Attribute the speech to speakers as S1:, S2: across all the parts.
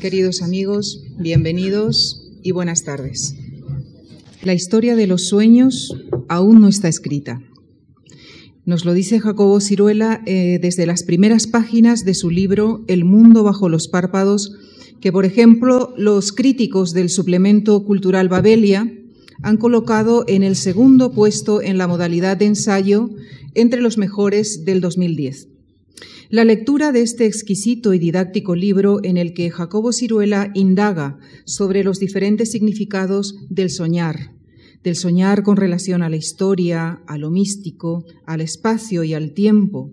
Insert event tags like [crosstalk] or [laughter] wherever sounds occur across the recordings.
S1: Queridos amigos, bienvenidos y buenas tardes. La historia de los sueños aún no está escrita. Nos lo dice Jacobo Ciruela eh, desde las primeras páginas de su libro El mundo bajo los párpados, que por ejemplo los críticos del suplemento cultural Babelia han colocado en el segundo puesto en la modalidad de ensayo entre los mejores del 2010. La lectura de este exquisito y didáctico libro en el que Jacobo Ciruela indaga sobre los diferentes significados del soñar, del soñar con relación a la historia, a lo místico, al espacio y al tiempo,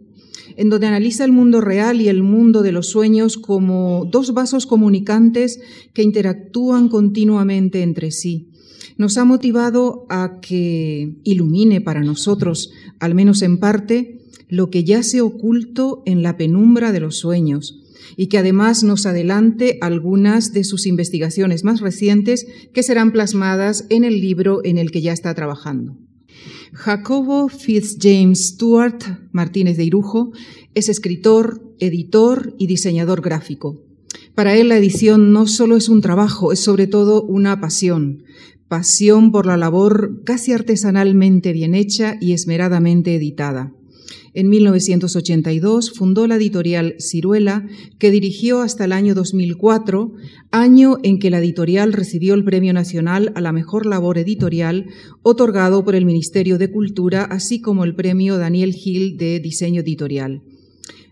S1: en donde analiza el mundo real y el mundo de los sueños como dos vasos comunicantes que interactúan continuamente entre sí. Nos ha motivado a que ilumine para nosotros, al menos en parte, lo que yace oculto en la penumbra de los sueños y que además nos adelante algunas de sus investigaciones más recientes que serán plasmadas en el libro en el que ya está trabajando. Jacobo Fitzjames Stuart Martínez de Irujo es escritor, editor y diseñador gráfico. Para él la edición no solo es un trabajo, es sobre todo una pasión, pasión por la labor casi artesanalmente bien hecha y esmeradamente editada. En 1982 fundó la editorial Ciruela, que dirigió hasta el año 2004, año en que la editorial recibió el Premio Nacional a la Mejor Labor Editorial, otorgado por el Ministerio de Cultura, así como el Premio Daniel Gil de Diseño Editorial.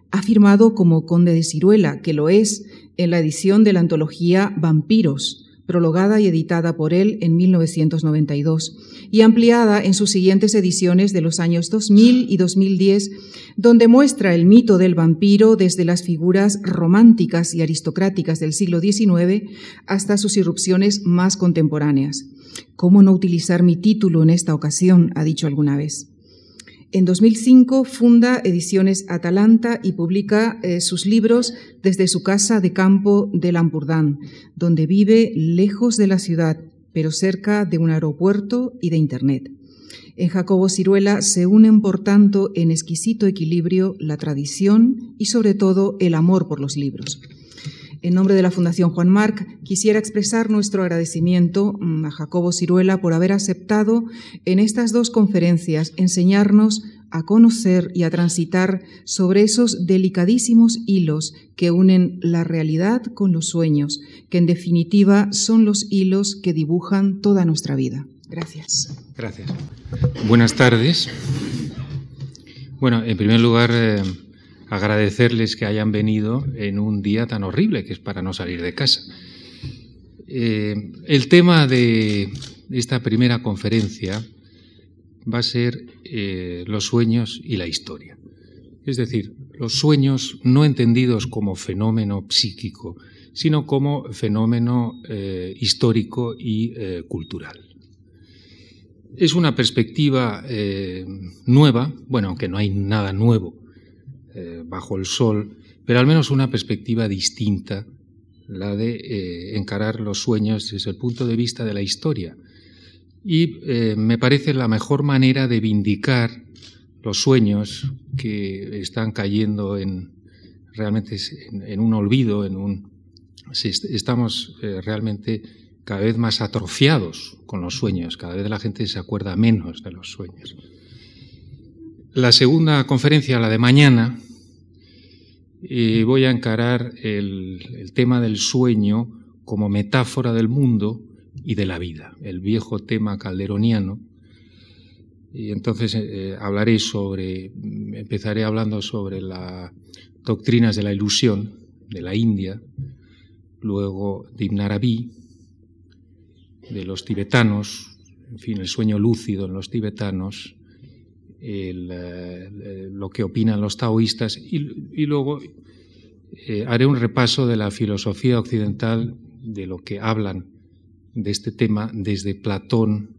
S1: Ha firmado como Conde de Ciruela, que lo es, en la edición de la antología Vampiros, prologada y editada por él en 1992 y ampliada en sus siguientes ediciones de los años 2000 y 2010, donde muestra el mito del vampiro desde las figuras románticas y aristocráticas del siglo XIX hasta sus irrupciones más contemporáneas. ¿Cómo no utilizar mi título en esta ocasión? ha dicho alguna vez. En 2005 funda Ediciones Atalanta y publica eh, sus libros desde su casa de campo de Lampurdán, donde vive lejos de la ciudad, pero cerca de un aeropuerto y de Internet. En Jacobo Ciruela se unen, por tanto, en exquisito equilibrio la tradición y, sobre todo, el amor por los libros. En nombre de la Fundación Juan Marc, quisiera expresar nuestro agradecimiento mm, a Jacobo Ciruela por haber aceptado en estas dos conferencias enseñarnos a conocer y a transitar sobre esos delicadísimos hilos que unen la realidad con los sueños, que en definitiva son los hilos que dibujan toda nuestra vida. Gracias.
S2: Gracias. Buenas tardes. Bueno, en primer lugar, eh, agradecerles que hayan venido en un día tan horrible que es para no salir de casa. Eh, el tema de esta primera conferencia va a ser eh, los sueños y la historia. Es decir, los sueños no entendidos como fenómeno psíquico, sino como fenómeno eh, histórico y cultural. Es una perspectiva nueva, bueno, aunque no hay nada nuevo eh, bajo el sol, pero al menos una perspectiva distinta, la de eh, encarar los sueños desde el punto de vista de la historia. Y eh, me parece la mejor manera de vindicar los sueños que están cayendo en realmente en, un olvido, en un estamos realmente cada vez más atrofiados con los sueños, cada vez la gente se acuerda menos de los sueños. La segunda conferencia, la de mañana, voy a encarar el, tema del sueño como metáfora del mundo y de la vida, el viejo tema calderoniano. Y entonces eh, hablaré sobre, empezaré hablando sobre las doctrinas de la ilusión de la India, luego de Ibn Arabi, de los tibetanos, en fin, el sueño lúcido en los tibetanos, eh, lo que opinan los taoístas y, luego eh, haré un repaso de la filosofía occidental, de lo que hablan de este tema desde Platón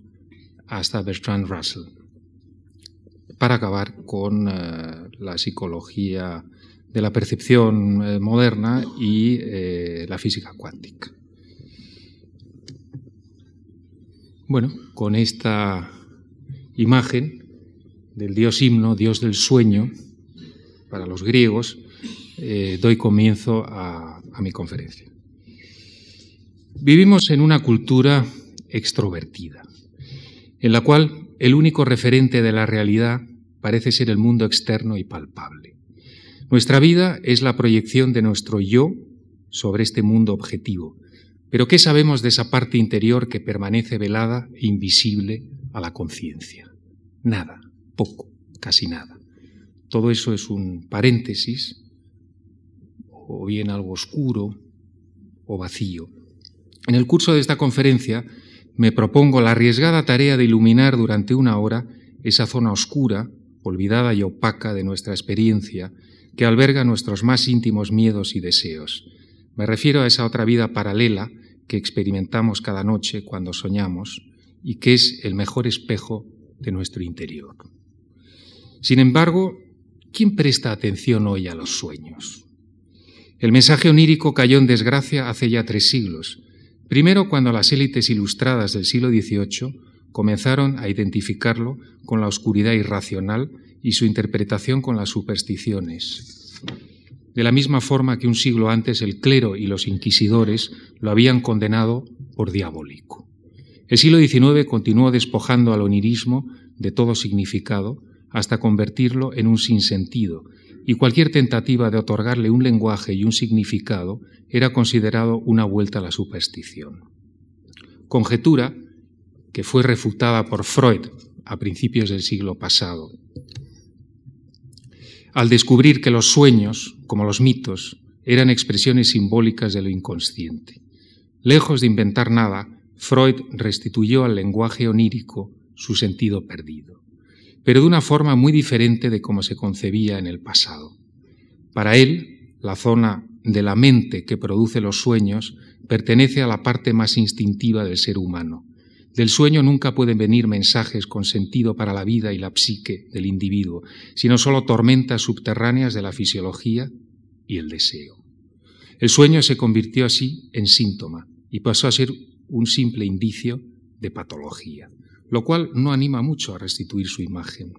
S2: hasta Bertrand Russell, para acabar con eh, la psicología de la percepción moderna y la física cuántica. Bueno, con esta imagen del dios himno, dios del sueño, para los griegos, eh, doy comienzo a, mi conferencia. Vivimos en una cultura extrovertida, en la cual el único referente de la realidad parece ser el mundo externo y palpable. Nuestra vida es la proyección de nuestro yo sobre este mundo objetivo. Pero ¿qué sabemos de esa parte interior que permanece velada e invisible a la conciencia? Nada, poco, casi nada. Todo eso es un paréntesis, o bien algo oscuro o vacío. En el curso de esta conferencia me propongo la arriesgada tarea de iluminar durante una hora esa zona oscura, olvidada y opaca de nuestra experiencia, que alberga nuestros más íntimos miedos y deseos. Me refiero a esa otra vida paralela que experimentamos cada noche cuando soñamos y que es el mejor espejo de nuestro interior. Sin embargo, ¿quién presta atención hoy a los sueños? El mensaje onírico cayó en desgracia hace ya tres siglos, primero cuando las élites ilustradas del siglo XVIII comenzaron a identificarlo con la oscuridad irracional y su interpretación con las supersticiones. De la misma forma que un siglo antes el clero y los inquisidores lo habían condenado por diabólico. El siglo XIX continuó despojando al onirismo de todo significado hasta convertirlo en un sinsentido, y cualquier tentativa de otorgarle un lenguaje y un significado era considerado una vuelta a la superstición. Conjetura que fue refutada por Freud a principios del siglo pasado. Al descubrir que los sueños, como los mitos, eran expresiones simbólicas de lo inconsciente. Lejos de inventar nada, Freud restituyó al lenguaje onírico su sentido perdido, pero de una forma muy diferente de como se concebía en el pasado. Para él, la zona de la mente que produce los sueños pertenece a la parte más instintiva del ser humano, del sueño nunca pueden venir mensajes con sentido para la vida y la psique del individuo, sino solo tormentas subterráneas de la fisiología y el deseo. El sueño se convirtió así en síntoma y pasó a ser un simple indicio de patología, lo cual no anima mucho a restituir su imagen.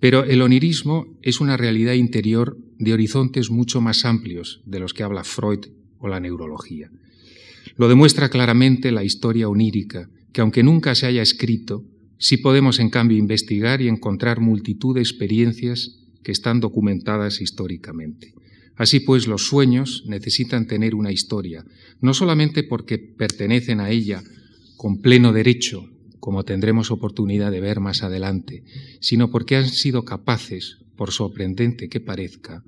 S2: Pero el onirismo es una realidad interior de horizontes mucho más amplios de los que habla Freud o la neurología. Lo demuestra claramente la historia onírica, que aunque nunca se haya escrito, sí podemos en cambio investigar y encontrar multitud de experiencias que están documentadas históricamente. Así pues, los sueños necesitan tener una historia, no solamente porque pertenecen a ella con pleno derecho, como tendremos oportunidad de ver más adelante, sino porque han sido capaces, por sorprendente que parezca,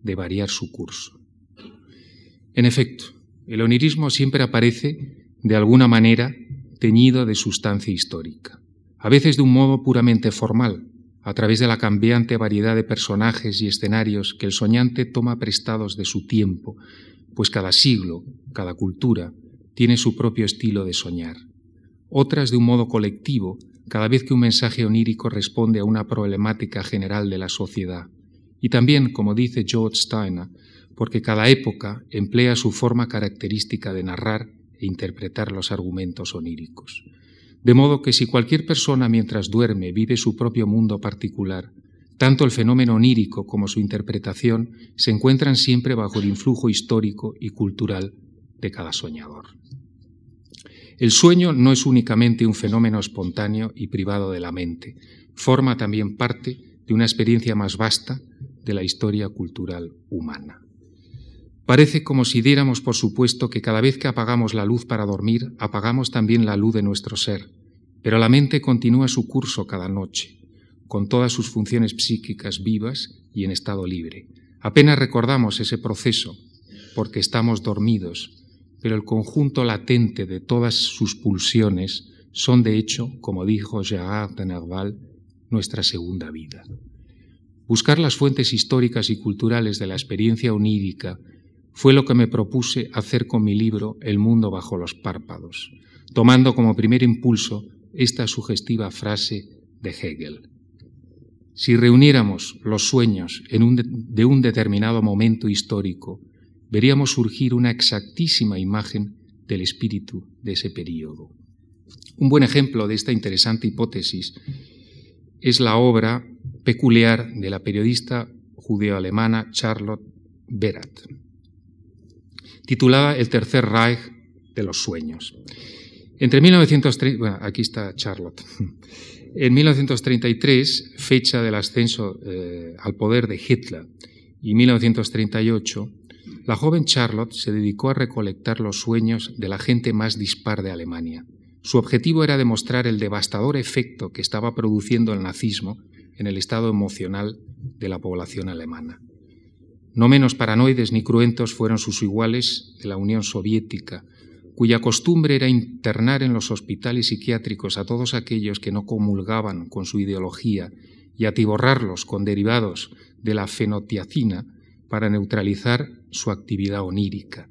S2: de variar su curso. En efecto, el onirismo siempre aparece, de alguna manera, teñido de sustancia histórica, a veces de un modo puramente formal, a través de la cambiante variedad de personajes y escenarios que el soñante toma prestados de su tiempo, pues cada siglo, cada cultura, tiene su propio estilo de soñar. Otras de un modo colectivo, cada vez que un mensaje onírico responde a una problemática general de la sociedad. Y también, como dice George Steiner, porque cada época emplea su forma característica de narrar e interpretar los argumentos oníricos. De modo que si cualquier persona mientras duerme vive su propio mundo particular, tanto el fenómeno onírico como su interpretación se encuentran siempre bajo el influjo histórico y cultural de cada soñador. El sueño no es únicamente un fenómeno espontáneo y privado de la mente, forma también parte de una experiencia más vasta de la historia cultural humana. Parece como si diéramos por supuesto que cada vez que apagamos la luz para dormir, apagamos también la luz de nuestro ser, pero la mente continúa su curso cada noche, con todas sus funciones psíquicas vivas y en estado libre. Apenas recordamos ese proceso porque estamos dormidos, pero el conjunto latente de todas sus pulsiones son de hecho, como dijo Gérard de Nerval, nuestra segunda vida. Buscar las fuentes históricas y culturales de la experiencia onírica fue lo que me propuse hacer con mi libro El mundo bajo los párpados, tomando como primer impulso esta sugestiva frase de Hegel. Si reuniéramos los sueños de un determinado momento histórico, veríamos surgir una exactísima imagen del espíritu de ese período. Un buen ejemplo de esta interesante hipótesis es la obra peculiar de la periodista judeo-alemana Charlotte Berat titulada El Tercer Reich de los sueños. Entre 1930, bueno, aquí está Charlotte. [laughs] En 1933, fecha del ascenso eh, al poder de Hitler, y 1938, la joven Charlotte se dedicó a recolectar los sueños de la gente más dispar de Alemania. Su objetivo era demostrar el devastador efecto que estaba produciendo el nazismo en el estado emocional de la población alemana. No menos paranoides ni cruentos fueron sus iguales de la Unión Soviética, cuya costumbre era internar en los hospitales psiquiátricos a todos aquellos que no comulgaban con su ideología y atiborrarlos con derivados de la fenotiacina para neutralizar su actividad onírica,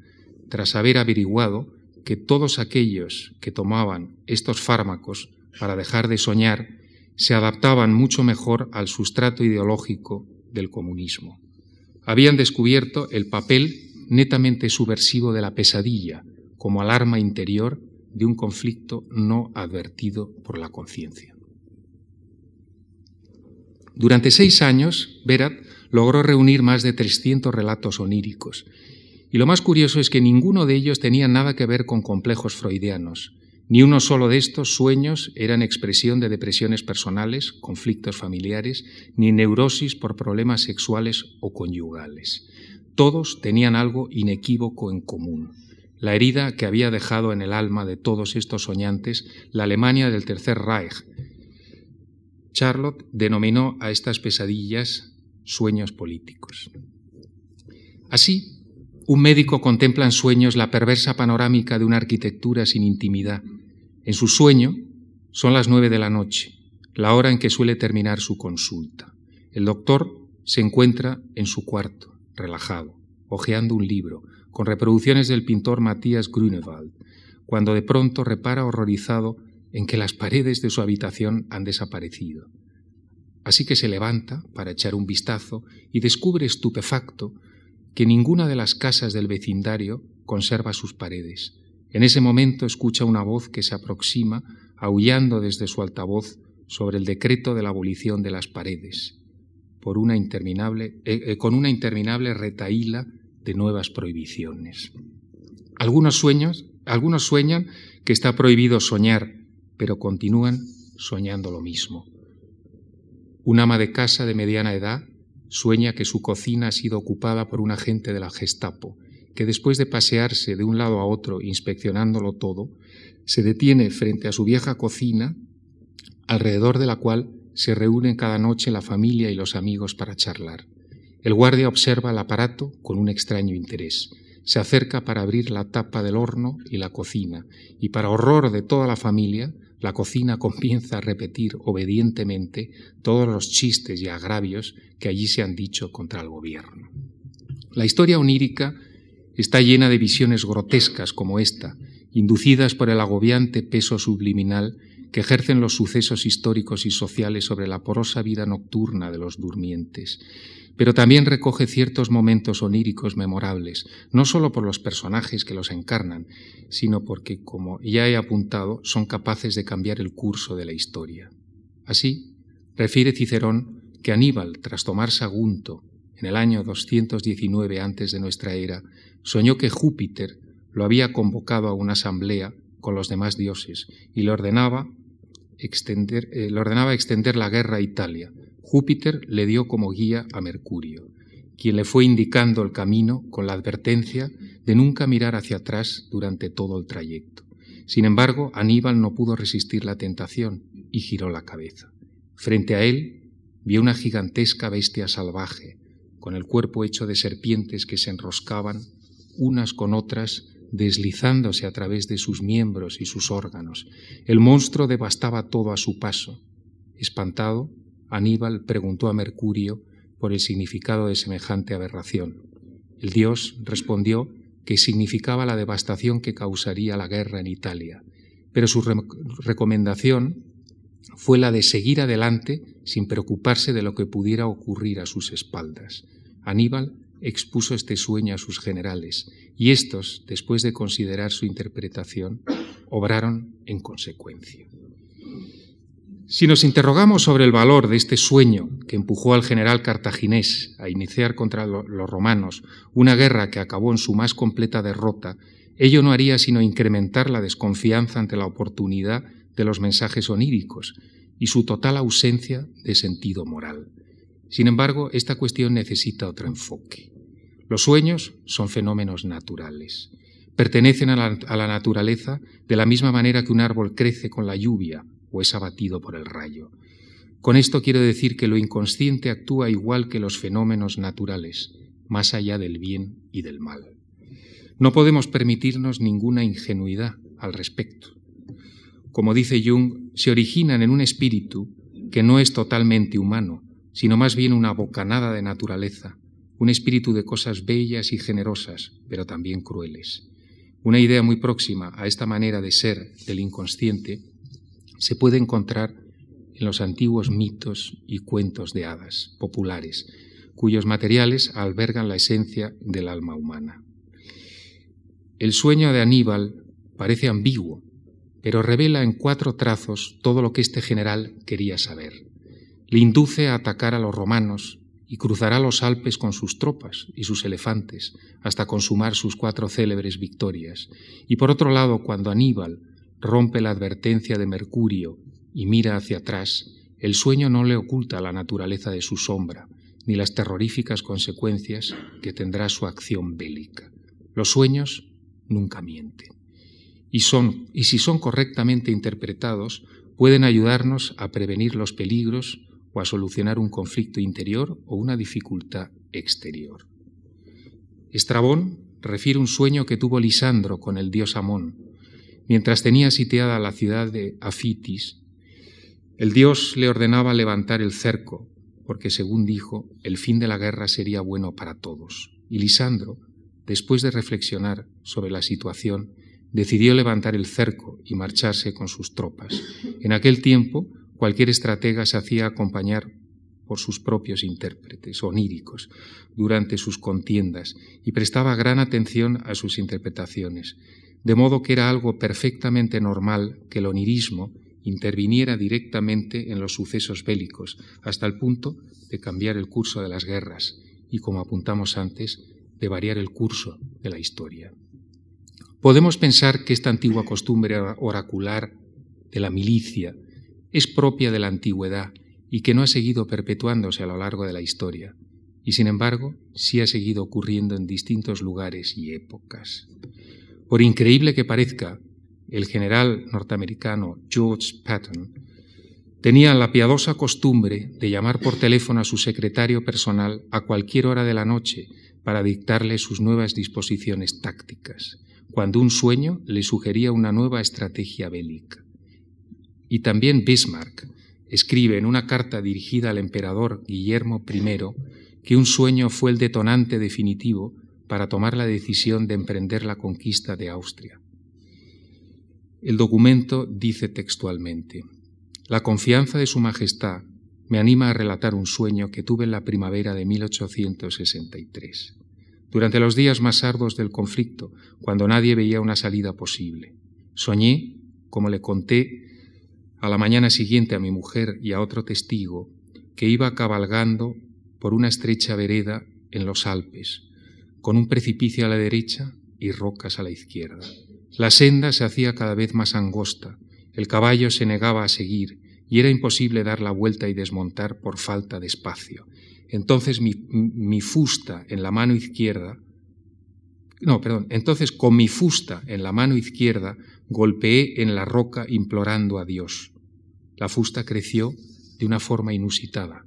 S2: tras haber averiguado que todos aquellos que tomaban estos fármacos para dejar de soñar se adaptaban mucho mejor al sustrato ideológico del comunismo habían descubierto el papel netamente subversivo de la pesadilla como alarma interior de un conflicto no advertido por la conciencia. Durante seis años, Berat logró reunir más de 300 relatos oníricos, y lo más curioso es que ninguno de ellos tenía nada que ver con complejos freudianos, ni uno solo de estos sueños eran expresión de depresiones personales, conflictos familiares, ni neurosis por problemas sexuales o conyugales. Todos tenían algo inequívoco en común. La herida que había dejado en el alma de todos estos soñantes la Alemania del Tercer Reich. Charlotte denominó a estas pesadillas sueños políticos. Así, un médico contempla en sueños la perversa panorámica de una arquitectura sin intimidad, en su sueño son las nueve de la noche, la hora en que suele terminar su consulta. El doctor se encuentra en su cuarto, relajado, hojeando un libro, con reproducciones del pintor Matías Grunewald, cuando de pronto repara horrorizado en que las paredes de su habitación han desaparecido. Así que se levanta para echar un vistazo y descubre estupefacto que ninguna de las casas del vecindario conserva sus paredes, en ese momento escucha una voz que se aproxima, aullando desde su altavoz sobre el decreto de la abolición de las paredes, por una interminable, eh, eh, con una interminable retaíla de nuevas prohibiciones. Algunos, sueños, algunos sueñan que está prohibido soñar, pero continúan soñando lo mismo. Un ama de casa de mediana edad sueña que su cocina ha sido ocupada por un agente de la Gestapo que después de pasearse de un lado a otro inspeccionándolo todo, se detiene frente a su vieja cocina, alrededor de la cual se reúnen cada noche la familia y los amigos para charlar. El guardia observa el aparato con un extraño interés. Se acerca para abrir la tapa del horno y la cocina, y para horror de toda la familia, la cocina comienza a repetir obedientemente todos los chistes y agravios que allí se han dicho contra el gobierno. La historia onírica está llena de visiones grotescas como esta, inducidas por el agobiante peso subliminal que ejercen los sucesos históricos y sociales sobre la porosa vida nocturna de los durmientes. Pero también recoge ciertos momentos oníricos memorables, no solo por los personajes que los encarnan, sino porque, como ya he apuntado, son capaces de cambiar el curso de la historia. Así, refiere Cicerón que Aníbal, tras tomar Sagunto en el año 219 antes de nuestra era, soñó que Júpiter lo había convocado a una asamblea con los demás dioses y le ordenaba extender, eh, le ordenaba extender la guerra a Italia. Júpiter le dio como guía a Mercurio, quien le fue indicando el camino con la advertencia de nunca mirar hacia atrás durante todo el trayecto. Sin embargo, Aníbal no pudo resistir la tentación y giró la cabeza. Frente a él vio una gigantesca bestia salvaje, con el cuerpo hecho de serpientes que se enroscaban unas con otras, deslizándose a través de sus miembros y sus órganos. El monstruo devastaba todo a su paso. Espantado, Aníbal preguntó a Mercurio por el significado de semejante aberración. El dios respondió que significaba la devastación que causaría la guerra en Italia, pero su recomendación fue la de seguir adelante sin preocuparse de lo que pudiera ocurrir a sus espaldas. Aníbal expuso este sueño a sus generales, y estos, después de considerar su interpretación, obraron en consecuencia. Si nos interrogamos sobre el valor de este sueño que empujó al general cartaginés a iniciar contra los romanos una guerra que acabó en su más completa derrota, Ello no haría sino incrementar la desconfianza ante la oportunidad de los mensajes oníricos y su total ausencia de sentido moral. Sin embargo, esta cuestión necesita otro enfoque. Los sueños son fenómenos naturales. Pertenecen a la, naturaleza de la misma manera que un árbol crece con la lluvia o es abatido por el rayo. Con esto quiero decir que lo inconsciente actúa igual que los fenómenos naturales, más allá del bien y del mal. No podemos permitirnos ninguna ingenuidad al respecto. Como dice Jung, se originan en un espíritu que no es totalmente humano, sino más bien una bocanada de naturaleza, un espíritu de cosas bellas y generosas, pero también crueles. Una idea muy próxima a esta manera de ser del inconsciente se puede encontrar en los antiguos mitos y cuentos de hadas populares, cuyos materiales albergan la esencia del alma humana. El sueño de Aníbal parece ambiguo, pero revela en cuatro trazos todo lo que este general quería saber. Le induce a atacar a los romanos y cruzará los Alpes con sus tropas y sus elefantes hasta consumar sus cuatro célebres victorias. Y por otro lado, cuando Aníbal rompe la advertencia de Mercurio y mira hacia atrás, el sueño no le oculta la naturaleza de su sombra, ni las terroríficas consecuencias que tendrá su acción bélica. Los sueños nunca mienten. Y, son, y si son correctamente interpretados, pueden ayudarnos a prevenir los peligros o a solucionar un conflicto interior o una dificultad exterior. Estrabón refiere un sueño que tuvo Lisandro con el dios Amón, mientras tenía sitiada la ciudad de Afitis el dios le ordenaba levantar el cerco, porque según dijo, el fin de la guerra sería bueno para todos. Y Lisandro, después de reflexionar sobre la situación, decidió levantar el cerco y marcharse con sus tropas. En aquel tiempo, cualquier estratega se hacía acompañar por sus propios intérpretes oníricos durante sus contiendas y prestaba gran atención a sus interpretaciones, de modo que era algo perfectamente normal que el onirismo interviniera directamente en los sucesos bélicos, hasta el punto de cambiar el curso de las guerras y, como apuntamos antes, de variar el curso de la historia. Podemos pensar que esta antigua costumbre oracular de la milicia es propia de la antigüedad y que no ha seguido perpetuándose a lo largo de la historia, y sin embargo sí ha seguido ocurriendo en distintos lugares y épocas. Por increíble que parezca, el general norteamericano George Patton, tenía la piadosa costumbre de llamar por teléfono a su secretario personal a cualquier hora de la noche para dictarle sus nuevas disposiciones tácticas, cuando un sueño le sugería una nueva estrategia bélica. Y también Bismarck escribe en una carta dirigida al emperador Guillermo I que un sueño fue el detonante definitivo para tomar la decisión de emprender la conquista de Austria. El documento dice textualmente, La confianza de Su Majestad me anima a relatar un sueño que tuve en la primavera de 1863, durante los días más arduos del conflicto, cuando nadie veía una salida posible. Soñé, como le conté a la mañana siguiente a mi mujer y a otro testigo, que iba cabalgando por una estrecha vereda en los Alpes, con un precipicio a la derecha y rocas a la izquierda. La senda se hacía cada vez más angosta, el caballo se negaba a seguir y era imposible dar la vuelta y desmontar por falta de espacio. Entonces mi, fusta en la mano izquierda, no, perdón, entonces con mi fusta en la mano izquierda golpeé en la roca implorando a Dios. La fusta creció de una forma inusitada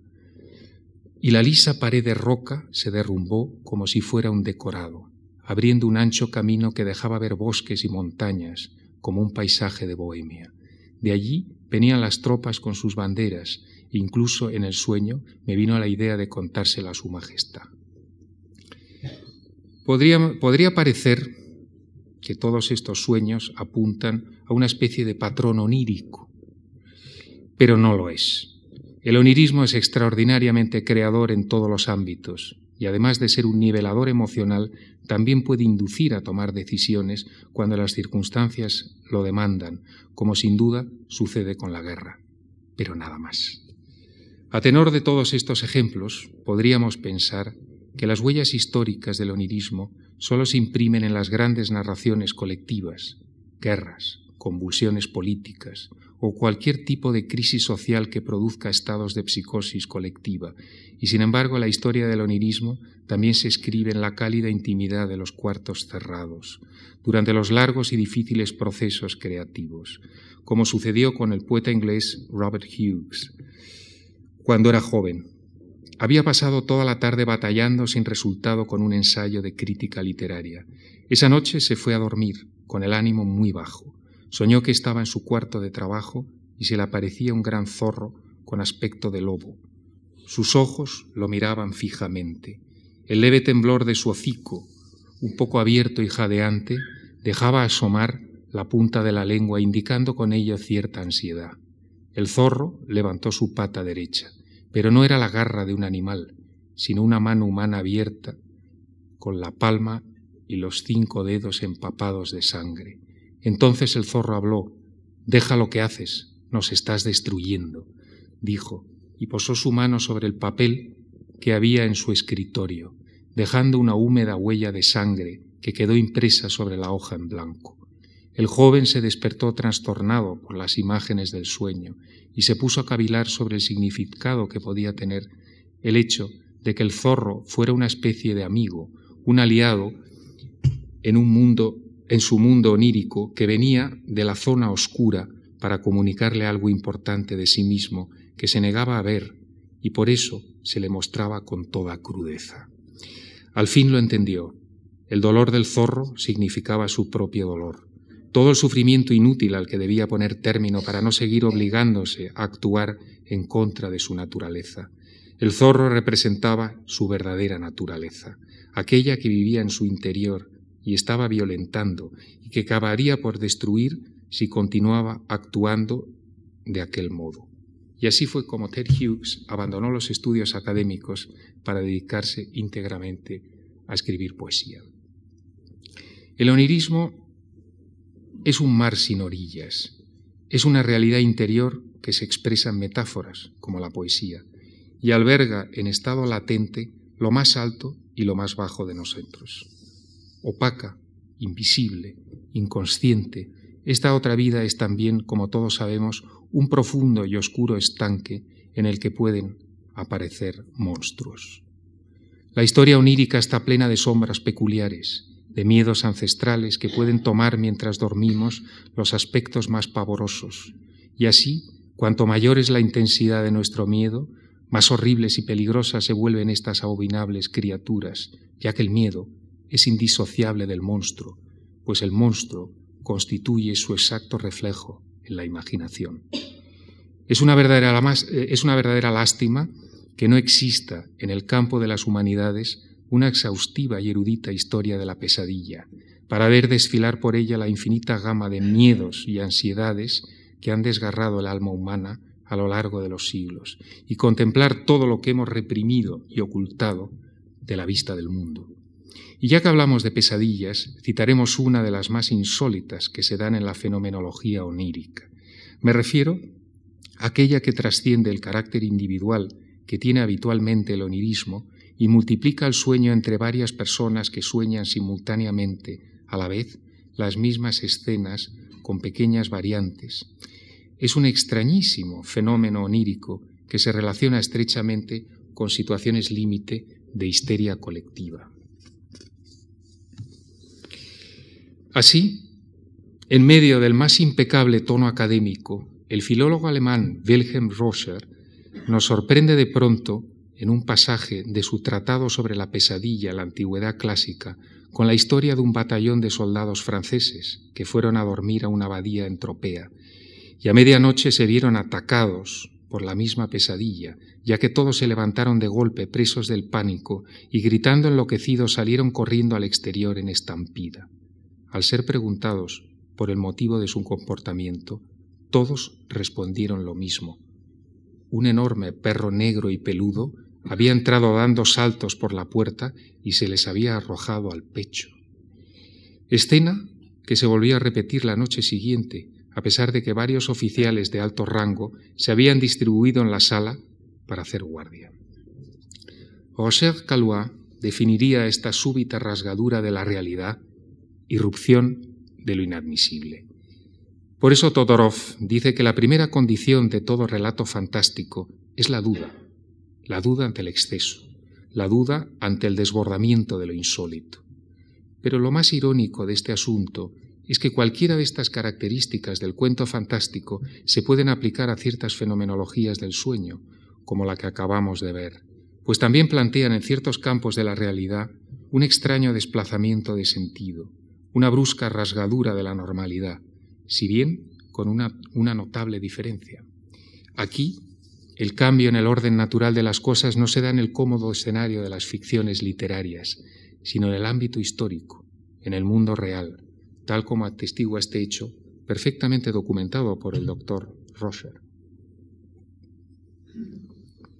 S2: y la lisa pared de roca se derrumbó como si fuera un decorado abriendo un ancho camino que dejaba ver bosques y montañas, como un paisaje de Bohemia. De allí venían las tropas con sus banderas, e incluso en el sueño me vino la idea de contársela a su majestad. Podría, podría parecer que todos estos sueños apuntan a una especie de patrón onírico, pero no lo es. El onirismo es extraordinariamente creador en todos los ámbitos, y además de ser un nivelador emocional, también puede inducir a tomar decisiones cuando las circunstancias lo demandan, como sin duda sucede con la guerra. Pero nada más. A tenor de todos estos ejemplos, podríamos pensar que las huellas históricas del onirismo solo se imprimen en las grandes narraciones colectivas, guerras, convulsiones políticas o cualquier tipo de crisis social que produzca estados de psicosis colectiva, y sin embargo la historia del onirismo también se escribe en la cálida intimidad de los cuartos cerrados, durante los largos y difíciles procesos creativos, como sucedió con el poeta inglés Robert Hughes, cuando era joven. Había pasado toda la tarde batallando sin resultado con un ensayo de crítica literaria. Esa noche se fue a dormir, con el ánimo muy bajo. Soñó que estaba en su cuarto de trabajo y se le aparecía un gran zorro con aspecto de lobo. Sus ojos lo miraban fijamente. El leve temblor de su hocico, un poco abierto y jadeante, dejaba asomar la punta de la lengua, indicando con ello cierta ansiedad. El zorro levantó su pata derecha, pero no era la garra de un animal, sino una mano humana abierta, con la palma y los cinco dedos empapados de sangre. Entonces el zorro habló, Deja lo que haces, nos estás destruyendo, dijo, y posó su mano sobre el papel que había en su escritorio, dejando una húmeda huella de sangre que quedó impresa sobre la hoja en blanco. El joven se despertó trastornado por las imágenes del sueño y se puso a cavilar sobre el significado que podía tener el hecho de que el zorro fuera una especie de amigo, un aliado en un mundo en su mundo onírico que venía de la zona oscura para comunicarle algo importante de sí mismo que se negaba a ver y por eso se le mostraba con toda crudeza. Al fin lo entendió. El dolor del zorro significaba su propio dolor todo el sufrimiento inútil al que debía poner término para no seguir obligándose a actuar en contra de su naturaleza. El zorro representaba su verdadera naturaleza, aquella que vivía en su interior y estaba violentando y que acabaría por destruir si continuaba actuando de aquel modo. Y así fue como Ted Hughes abandonó los estudios académicos para dedicarse íntegramente a escribir poesía. El onirismo es un mar sin orillas, es una realidad interior que se expresa en metáforas, como la poesía, y alberga en estado latente lo más alto y lo más bajo de nosotros. Opaca, invisible, inconsciente, esta otra vida es también, como todos sabemos, un profundo y oscuro estanque en el que pueden aparecer monstruos. La historia onírica está plena de sombras peculiares, de miedos ancestrales que pueden tomar mientras dormimos los aspectos más pavorosos. Y así, cuanto mayor es la intensidad de nuestro miedo, más horribles y peligrosas se vuelven estas abominables criaturas, ya que el miedo es indisociable del monstruo, pues el monstruo constituye su exacto reflejo en la imaginación. Es una verdadera, eh, es una verdadera lástima que no exista en el campo de las humanidades una exhaustiva y erudita historia de la pesadilla, para ver desfilar por ella la infinita gama de miedos y ansiedades que han desgarrado el alma humana a lo largo de los siglos, y contemplar todo lo que hemos reprimido y ocultado de la vista del mundo. Y ya que hablamos de pesadillas, citaremos una de las más insólitas que se dan en la fenomenología onírica. Me refiero a aquella que trasciende el carácter individual que tiene habitualmente el onirismo y multiplica el sueño entre varias personas que sueñan simultáneamente, a la vez, las mismas escenas con pequeñas variantes. Es un extrañísimo fenómeno onírico que se relaciona estrechamente con situaciones límite de histeria colectiva. Así, en medio del más impecable tono académico, el filólogo alemán Wilhelm Roscher nos sorprende de pronto en un pasaje de su tratado sobre la pesadilla, la antigüedad clásica, con la historia de un batallón de soldados franceses que fueron a dormir a una abadía en Tropea, y a medianoche se vieron atacados por la misma pesadilla, ya que todos se levantaron de golpe presos del pánico y gritando enloquecidos salieron corriendo al exterior en estampida. Al ser preguntados por el motivo de su comportamiento, todos respondieron lo mismo. Un enorme perro negro y peludo había entrado dando saltos por la puerta y se les había arrojado al pecho. Escena que se volvió a repetir la noche siguiente, a pesar de que varios oficiales de alto rango se habían distribuido en la sala para hacer guardia. Roger Calois definiría esta súbita rasgadura de la realidad, irrupción de lo inadmisible. Por eso Todorov dice que la primera condición de todo relato fantástico es la duda, la duda ante el exceso, la duda ante el desbordamiento de lo insólito. Pero lo más irónico de este asunto es que cualquiera de estas características del cuento fantástico se pueden aplicar a ciertas fenomenologías del sueño, como la que acabamos de ver, pues también plantean en ciertos campos de la realidad un extraño desplazamiento de sentido, una brusca rasgadura de la normalidad, si bien con una, notable diferencia. Aquí, el cambio en el orden natural de las cosas no se da en el cómodo escenario de las ficciones literarias, sino en el ámbito histórico, en el mundo real, tal como atestigua este hecho, perfectamente documentado por el doctor Roger.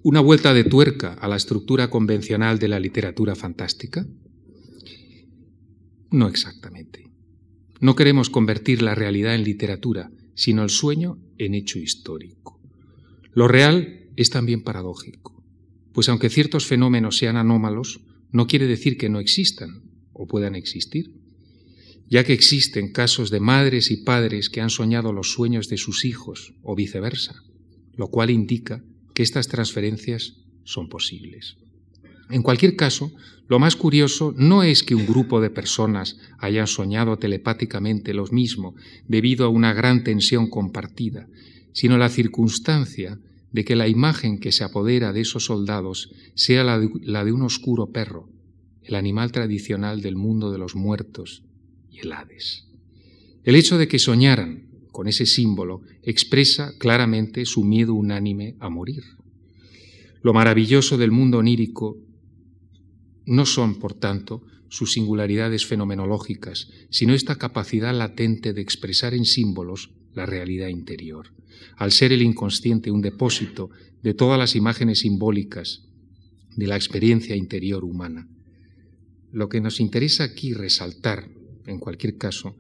S2: Una vuelta de tuerca a la estructura convencional de la literatura fantástica. No exactamente. No queremos convertir la realidad en literatura, sino el sueño en hecho histórico. Lo real es también paradójico, pues aunque ciertos fenómenos sean anómalos, no quiere decir que no existan o puedan existir, ya que existen casos de madres y padres que han soñado los sueños de sus hijos o viceversa, lo cual indica que estas transferencias son posibles. En cualquier caso, lo más curioso no es que un grupo de personas hayan soñado telepáticamente lo mismo debido a una gran tensión compartida, sino la circunstancia de que la imagen que se apodera de esos soldados sea la de, un oscuro perro, el animal tradicional del mundo de los muertos y el Hades. El hecho de que soñaran con ese símbolo expresa claramente su miedo unánime a morir. Lo maravilloso del mundo onírico no son, por tanto, sus singularidades fenomenológicas, sino esta capacidad latente de expresar en símbolos la realidad interior, al ser el inconsciente un depósito de todas las imágenes simbólicas de la experiencia interior humana. Lo que nos interesa aquí resaltar, en cualquier caso,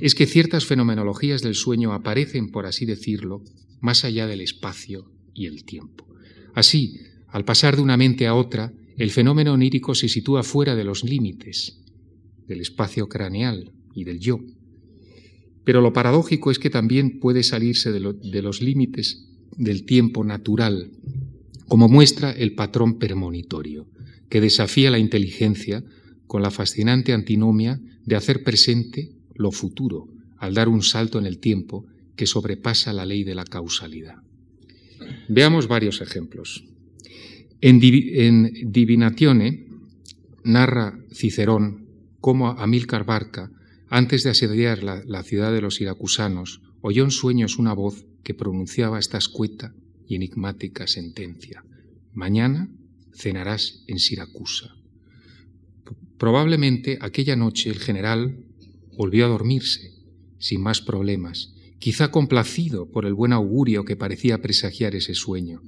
S2: es que ciertas fenomenologías del sueño aparecen, por así decirlo, más allá del espacio y el tiempo. Así, al pasar de una mente a otra, el fenómeno onírico se sitúa fuera de los límites del espacio craneal y del yo. Pero lo paradójico es que también puede salirse de, los límites del tiempo natural, como muestra el patrón premonitorio, que desafía la inteligencia con la fascinante antinomia de hacer presente lo futuro al dar un salto en el tiempo que sobrepasa la ley de la causalidad. Veamos varios ejemplos. En, Divinatione narra Cicerón cómo Amílcar Barca, antes de asediar la, ciudad de los iracusanos, oyó en sueños una voz que pronunciaba esta escueta y enigmática sentencia. Mañana cenarás en Siracusa. Probablemente aquella noche el general volvió a dormirse, sin más problemas, quizá complacido por el buen augurio que parecía presagiar ese sueño,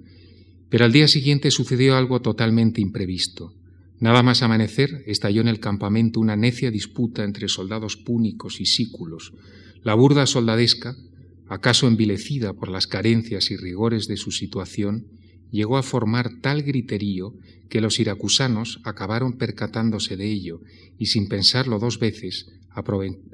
S2: pero al día siguiente sucedió algo totalmente imprevisto. Nada más amanecer, estalló en el campamento una necia disputa entre soldados púnicos y sículos. La burda soldadesca, acaso envilecida por las carencias y rigores de su situación, llegó a formar tal griterío que los iracusanos acabaron percatándose de ello y sin pensarlo dos veces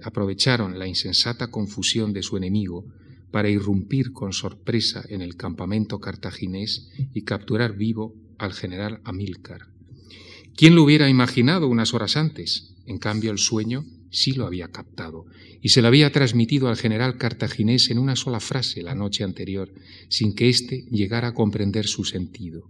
S2: aprovecharon la insensata confusión de su enemigo para irrumpir con sorpresa en el campamento cartaginés y capturar vivo al general Amílcar. ¿Quién lo hubiera imaginado unas horas antes? En cambio, el sueño sí lo había captado y se lo había transmitido al general cartaginés en una sola frase la noche anterior, sin que éste llegara a comprender su sentido.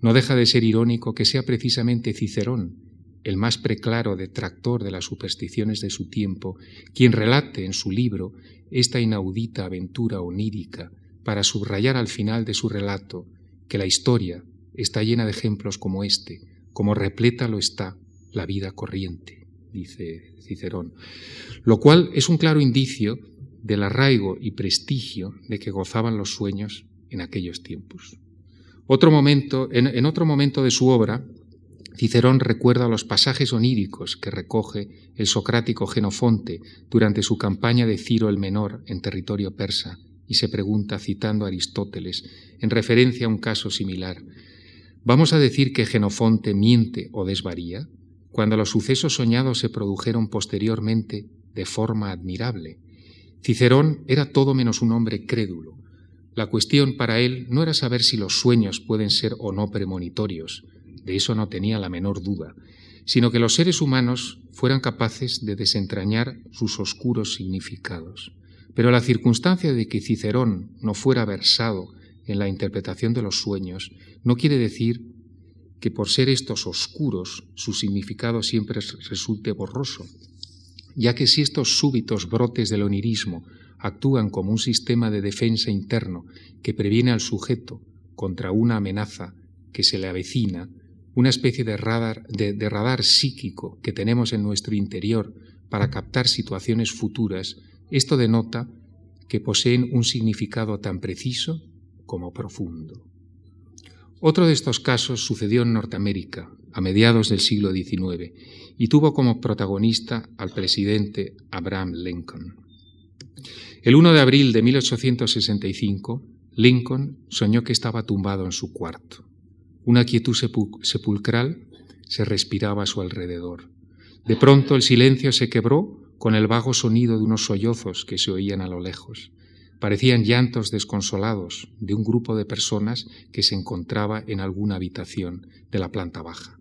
S2: No deja de ser irónico que sea precisamente Cicerón, el más preclaro detractor de las supersticiones de su tiempo, quien relate en su libro esta inaudita aventura onírica para subrayar al final de su relato que la historia está llena de ejemplos como este, como repleta lo está la vida corriente, dice Cicerón, lo cual es un claro indicio del arraigo y prestigio de que gozaban los sueños en aquellos tiempos. Otro momento, en, en otro momento de su obra, Cicerón recuerda los pasajes oníricos que recoge el socrático Genofonte durante su campaña de Ciro el Menor en territorio persa y se pregunta, citando a Aristóteles, en referencia a un caso similar, ¿Vamos a decir que Genofonte miente o desvaría cuando los sucesos soñados se produjeron posteriormente de forma admirable? Cicerón era todo menos un hombre crédulo. La cuestión para él no era saber si los sueños pueden ser o no premonitorios, de eso no tenía la menor duda, sino que los seres humanos fueran capaces de desentrañar sus oscuros significados. Pero la circunstancia de que Cicerón no fuera versado en la interpretación de los sueños no quiere decir que por ser estos oscuros su significado siempre resulte borroso, ya que si estos súbitos brotes del onirismo actúan como un sistema de defensa interno que previene al sujeto contra una amenaza que se le avecina, una especie de radar, de, radar psíquico que tenemos en nuestro interior para captar situaciones futuras, esto denota que poseen un significado tan preciso como profundo. Otro de estos casos sucedió en Norteamérica a mediados del siglo XIX y tuvo como protagonista al presidente Abraham Lincoln. El 1 de abril de 1865, Lincoln soñó que estaba tumbado en su cuarto. Una quietud sepulcral se respiraba a su alrededor. De pronto el silencio se quebró con el vago sonido de unos sollozos que se oían a lo lejos. Parecían llantos desconsolados de un grupo de personas que se encontraba en alguna habitación de la planta baja.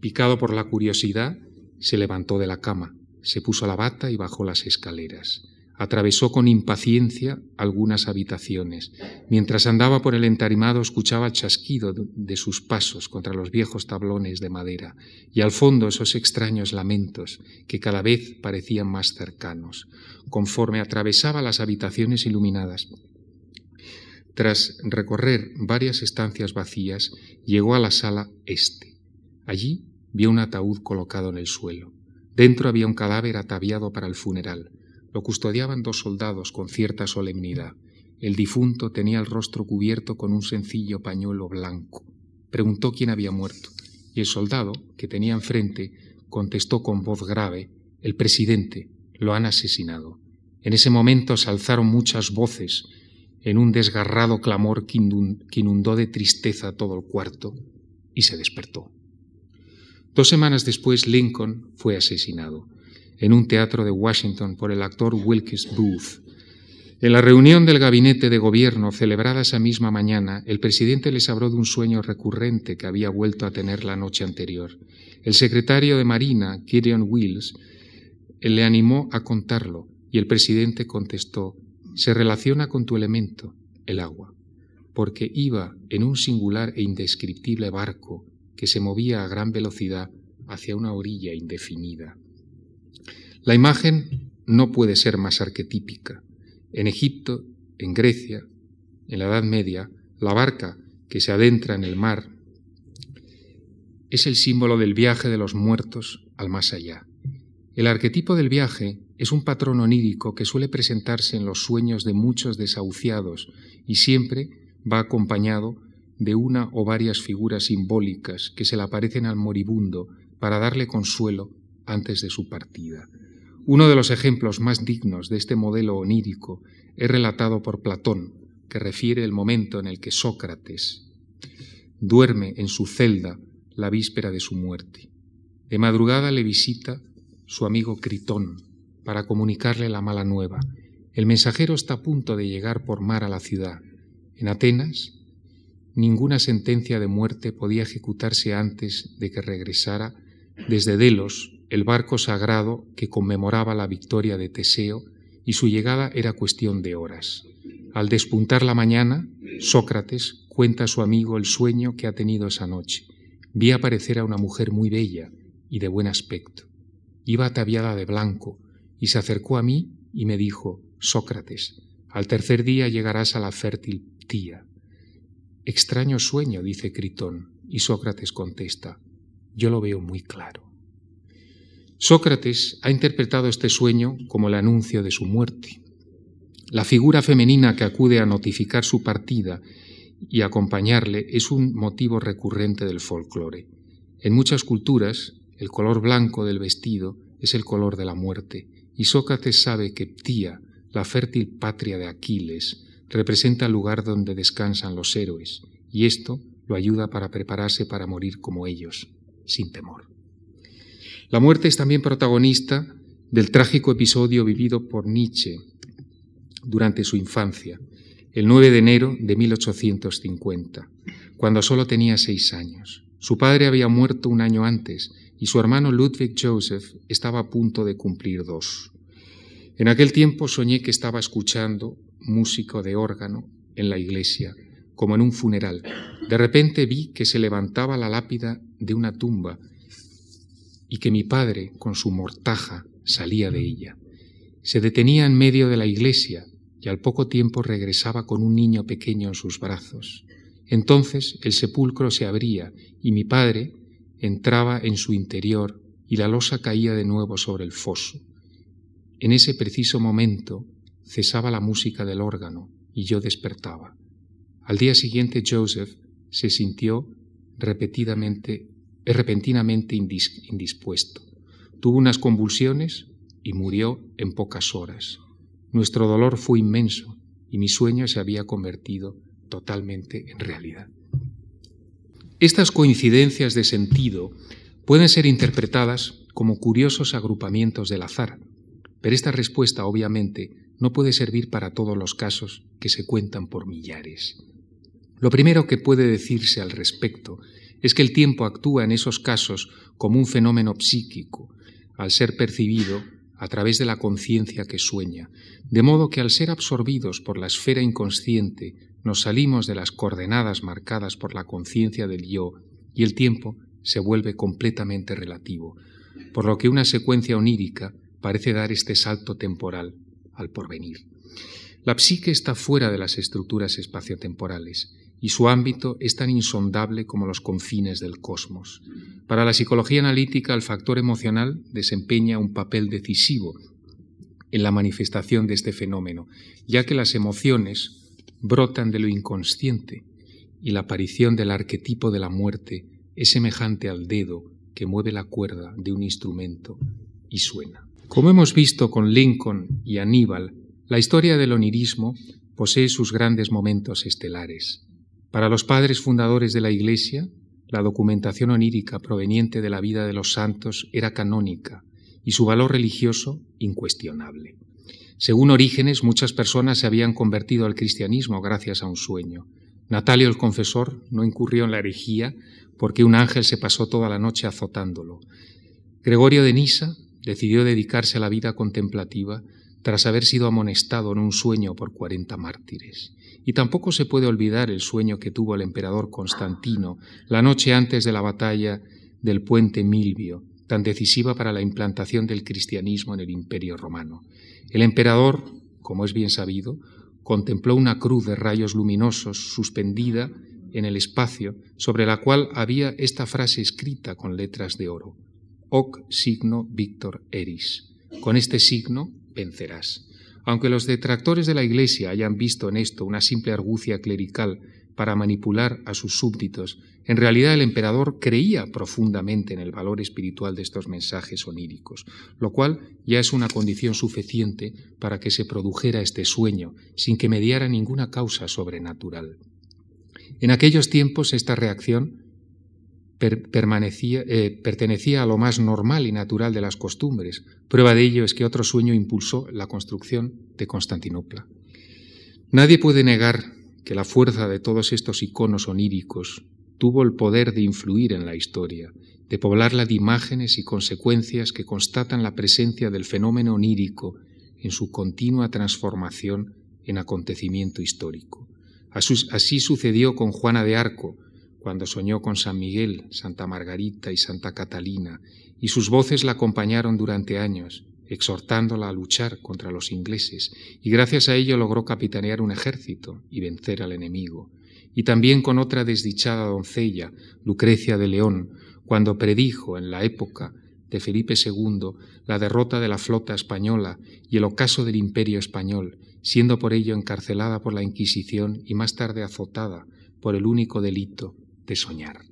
S2: Picado por la curiosidad, se levantó de la cama, se puso la bata y bajó las escaleras. Atravesó con impaciencia algunas habitaciones. Mientras andaba por el entarimado escuchaba el chasquido de sus pasos contra los viejos tablones de madera y al fondo esos extraños lamentos que cada vez parecían más cercanos. Conforme atravesaba las habitaciones iluminadas, tras recorrer varias estancias vacías, llegó a la sala este. Allí vio un ataúd colocado en el suelo. Dentro había un cadáver ataviado para el funeral. Lo custodiaban dos soldados con cierta solemnidad. El difunto tenía el rostro cubierto con un sencillo pañuelo blanco. Preguntó quién había muerto, y el soldado, que tenía enfrente, contestó con voz grave El presidente. Lo han asesinado. En ese momento se alzaron muchas voces en un desgarrado clamor que inundó de tristeza todo el cuarto y se despertó. Dos semanas después Lincoln fue asesinado en un teatro de Washington por el actor Wilkes Booth. En la reunión del gabinete de gobierno celebrada esa misma mañana, el presidente les habló de un sueño recurrente que había vuelto a tener la noche anterior. El secretario de Marina, Gideon Wills, le animó a contarlo y el presidente contestó, se relaciona con tu elemento, el agua, porque iba en un singular e indescriptible barco que se movía a gran velocidad hacia una orilla indefinida. La imagen no puede ser más arquetípica. En Egipto, en Grecia, en la Edad Media, la barca que se adentra en el mar es el símbolo del viaje de los muertos al más allá. El arquetipo del viaje es un patrón onírico que suele presentarse en los sueños de muchos desahuciados y siempre va acompañado de una o varias figuras simbólicas que se le aparecen al moribundo para darle consuelo antes de su partida. Uno de los ejemplos más dignos de este modelo onírico es relatado por Platón, que refiere el momento en el que Sócrates duerme en su celda la víspera de su muerte. De madrugada le visita su amigo Critón para comunicarle la mala nueva. El mensajero está a punto de llegar por mar a la ciudad. En Atenas, ninguna sentencia de muerte podía ejecutarse antes de que regresara desde Delos el barco sagrado que conmemoraba la victoria de Teseo y su llegada era cuestión de horas. Al despuntar la mañana, Sócrates cuenta a su amigo el sueño que ha tenido esa noche. Vi aparecer a una mujer muy bella y de buen aspecto. Iba ataviada de blanco y se acercó a mí y me dijo, Sócrates, al tercer día llegarás a la fértil tía. Extraño sueño, dice Critón, y Sócrates contesta, yo lo veo muy claro. Sócrates ha interpretado este sueño como el anuncio de su muerte. La figura femenina que acude a notificar su partida y acompañarle es un motivo recurrente del folclore. En muchas culturas, el color blanco del vestido es el color de la muerte, y Sócrates sabe que Ptía, la fértil patria de Aquiles, representa el lugar donde descansan los héroes, y esto lo ayuda para prepararse para morir como ellos, sin temor. La muerte es también protagonista del trágico episodio vivido por Nietzsche durante su infancia, el 9 de enero de 1850, cuando solo tenía seis años. Su padre había muerto un año antes y su hermano Ludwig Joseph estaba a punto de cumplir dos. En aquel tiempo soñé que estaba escuchando músico de órgano en la iglesia, como en un funeral. De repente vi que se levantaba la lápida de una tumba y que mi padre, con su mortaja, salía de ella. Se detenía en medio de la iglesia y al poco tiempo regresaba con un niño pequeño en sus brazos. Entonces el sepulcro se abría y mi padre entraba en su interior y la losa caía de nuevo sobre el foso. En ese preciso momento cesaba la música del órgano y yo despertaba. Al día siguiente Joseph se sintió repetidamente, repentinamente indispuesto. Tuvo unas convulsiones y murió en pocas horas. Nuestro dolor fue inmenso y mi sueño se había convertido totalmente en realidad. Estas coincidencias de sentido pueden ser interpretadas como curiosos agrupamientos del azar, pero esta respuesta obviamente no puede servir para todos los casos que se cuentan por millares. Lo primero que puede decirse al respecto es que el tiempo actúa en esos casos como un fenómeno psíquico, al ser percibido a través de la conciencia que sueña, de modo que al ser absorbidos por la esfera inconsciente nos salimos de las coordenadas marcadas por la conciencia del yo y el tiempo se vuelve completamente relativo, por lo que una secuencia onírica parece dar este salto temporal al porvenir. La psique está fuera de las estructuras espaciotemporales y su ámbito es tan insondable como los confines del cosmos. Para la psicología analítica, el factor emocional desempeña un papel decisivo en la manifestación de este fenómeno, ya que las emociones brotan de lo inconsciente y la aparición del arquetipo de la muerte es semejante al dedo que mueve la cuerda de un instrumento y suena. Como hemos visto con Lincoln y Aníbal, la historia del onirismo posee sus grandes momentos estelares. Para los padres fundadores de la Iglesia, la documentación onírica proveniente de la vida de los santos era canónica y su valor religioso incuestionable. Según Orígenes, muchas personas se habían convertido al cristianismo gracias a un sueño. Natalio el confesor no incurrió en la herejía porque un ángel se pasó toda la noche azotándolo. Gregorio de Nisa decidió dedicarse a la vida contemplativa tras haber sido amonestado en un sueño por cuarenta mártires. Y tampoco se puede olvidar el sueño que tuvo el emperador Constantino la noche antes de la batalla del puente Milvio, tan decisiva para la implantación del cristianismo en el imperio romano. El emperador, como es bien sabido, contempló una cruz de rayos luminosos suspendida en el espacio, sobre la cual había esta frase escrita con letras de oro. Hoc signo victor eris. Con este signo vencerás. Aunque los detractores de la Iglesia hayan visto en esto una simple argucia clerical para manipular a sus súbditos, en realidad el emperador creía profundamente en el valor espiritual de estos mensajes oníricos, lo cual ya es una condición suficiente para que se produjera este sueño, sin que mediara ninguna causa sobrenatural. En aquellos tiempos esta reacción eh, pertenecía a lo más normal y natural de las costumbres. Prueba de ello es que otro sueño impulsó la construcción de Constantinopla. Nadie puede negar que la fuerza de todos estos iconos oníricos tuvo el poder de influir en la historia, de poblarla de imágenes y consecuencias que constatan la presencia del fenómeno onírico en su continua transformación en acontecimiento histórico. Así sucedió con Juana de Arco, cuando soñó con San Miguel, Santa Margarita y Santa Catalina, y sus voces la acompañaron durante años, exhortándola a luchar contra los ingleses, y gracias a ello logró capitanear un ejército y vencer al enemigo. Y también con otra desdichada doncella, Lucrecia de León, cuando predijo en la época de Felipe II la derrota de la flota española y el ocaso del imperio español, siendo por ello encarcelada por la Inquisición y más tarde azotada por el único delito de soñar.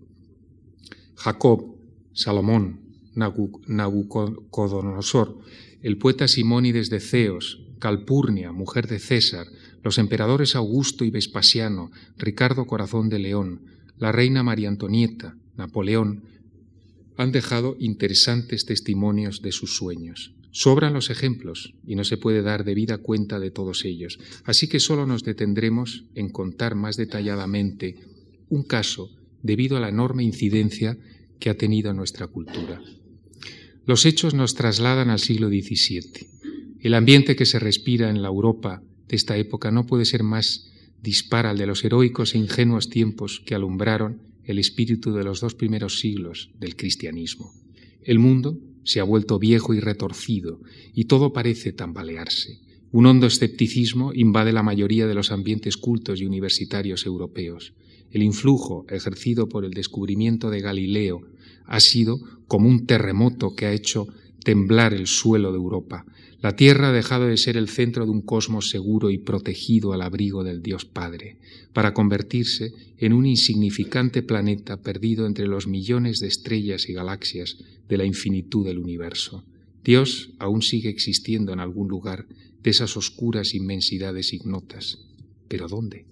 S2: Jacob, Salomón, Nabucodonosor, el poeta Simónides de Ceos, Calpurnia, mujer de César, los emperadores Augusto y Vespasiano, Ricardo Corazón de León, la reina María Antonieta, Napoleón, han dejado interesantes testimonios de sus sueños. Sobran los ejemplos y no se puede dar debida cuenta de todos ellos, así que solo nos detendremos en contar más detalladamente un caso debido a la enorme incidencia que ha tenido en nuestra cultura. Los hechos nos trasladan al siglo XVII. El ambiente que se respira en la Europa de esta época no puede ser más dispar al de los heroicos e ingenuos tiempos que alumbraron el espíritu de los dos primeros siglos del cristianismo. El mundo se ha vuelto viejo y retorcido, y todo parece tambalearse. Un hondo escepticismo invade la mayoría de los ambientes cultos y universitarios europeos. El influjo ejercido por el descubrimiento de Galileo ha sido como un terremoto que ha hecho temblar el suelo de Europa. La Tierra ha dejado de ser el centro de un cosmos seguro y protegido al abrigo del Dios Padre, para convertirse en un insignificante planeta perdido entre los millones de estrellas y galaxias de la infinitud del universo. Dios aún sigue existiendo en algún lugar de esas oscuras inmensidades ignotas. ¿Pero dónde?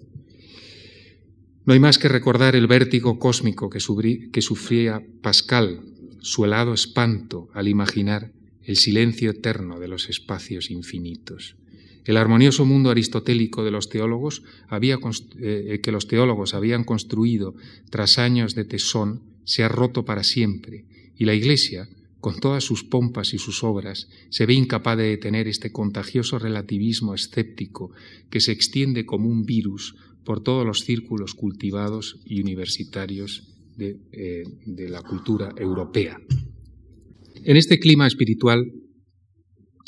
S2: No hay más que recordar el vértigo cósmico que, sufría Pascal, su helado espanto al imaginar el silencio eterno de los espacios infinitos. El armonioso mundo aristotélico de los teólogos había, eh, que los teólogos habían construido tras años de tesón se ha roto para siempre y la Iglesia, con todas sus pompas y sus obras, se ve incapaz de detener este contagioso relativismo escéptico que se extiende como un virus por todos los círculos cultivados y universitarios de, eh, de la cultura europea. En este clima espiritual,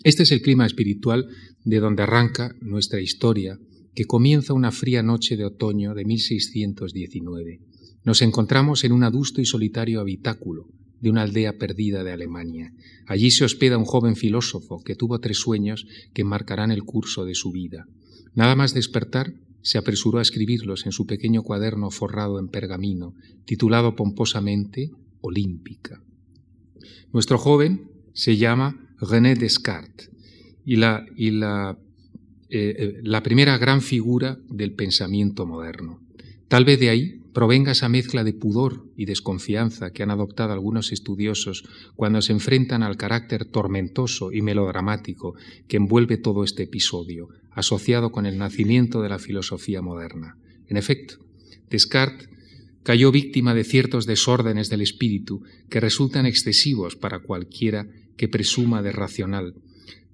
S2: este es el clima espiritual de donde arranca nuestra historia, que comienza una fría noche de otoño de 1619. Nos encontramos en un adusto y solitario habitáculo de una aldea perdida de Alemania. Allí se hospeda un joven filósofo que tuvo tres sueños que marcarán el curso de su vida. Nada más despertar, se apresuró a escribirlos en su pequeño cuaderno forrado en pergamino, titulado pomposamente Olímpica. Nuestro joven se llama René Descartes y la, y la, eh, eh, la primera gran figura del pensamiento moderno. Tal vez de ahí provenga esa mezcla de pudor y desconfianza que han adoptado algunos estudiosos cuando se enfrentan al carácter tormentoso y melodramático que envuelve todo este episodio, asociado con el nacimiento de la filosofía moderna. En efecto, Descartes cayó víctima de ciertos desórdenes del espíritu que resultan excesivos para cualquiera que presuma de racional,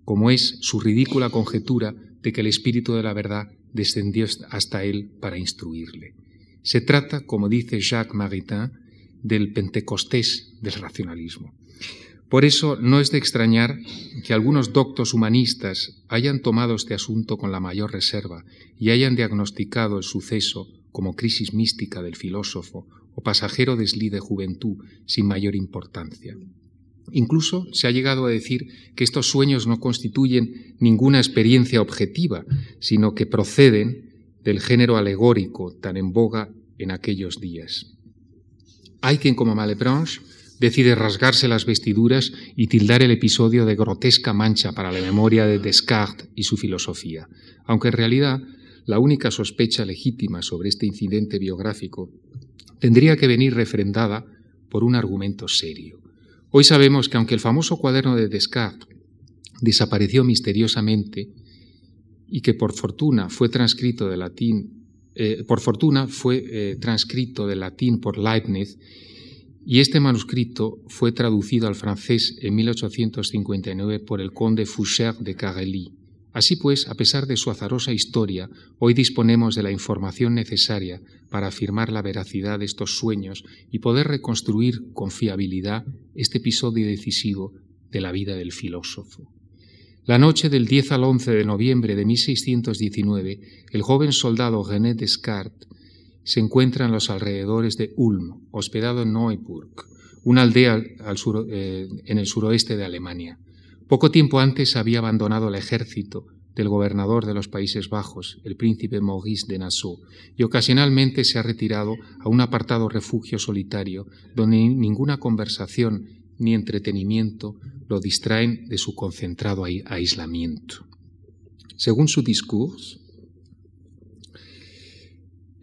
S2: como es su ridícula conjetura de que el espíritu de la verdad descendió hasta él para instruirle. Se trata, como dice Jacques Maritain, del Pentecostés del racionalismo. Por eso no es de extrañar que algunos doctos humanistas hayan tomado este asunto con la mayor reserva y hayan diagnosticado el suceso como crisis mística del filósofo o pasajero deslí de juventud sin mayor importancia. Incluso se ha llegado a decir que estos sueños no constituyen ninguna experiencia objetiva, sino que proceden del género alegórico tan en boga en aquellos días. Hay quien, como Malebranche, decide rasgarse las vestiduras y tildar el episodio de grotesca mancha para la memoria de Descartes y su filosofía, aunque en realidad la única sospecha legítima sobre este incidente biográfico tendría que venir refrendada por un argumento serio. Hoy sabemos que aunque el famoso cuaderno de Descartes desapareció misteriosamente y que por fortuna fue transcrito de latín, eh, por fortuna fue eh, transcrito de latín por Leibniz y este manuscrito fue traducido al francés en 1859 por el conde Foucher de Carély. Así pues, a pesar de su azarosa historia, hoy disponemos de la información necesaria para afirmar la veracidad de estos sueños y poder reconstruir con fiabilidad este episodio decisivo de la vida del filósofo. La noche del 10 al 11 de noviembre de 1619, el joven soldado René Descartes se encuentra en los alrededores de Ulm, hospedado en Neuburg, una aldea eh, en el suroeste de Alemania. Poco tiempo antes había abandonado el ejército del gobernador de los Países Bajos, el príncipe Maurice de Nassau, y ocasionalmente se ha retirado a un apartado refugio solitario donde ninguna conversación ni entretenimiento lo distraen de su concentrado aislamiento. Según su discurso,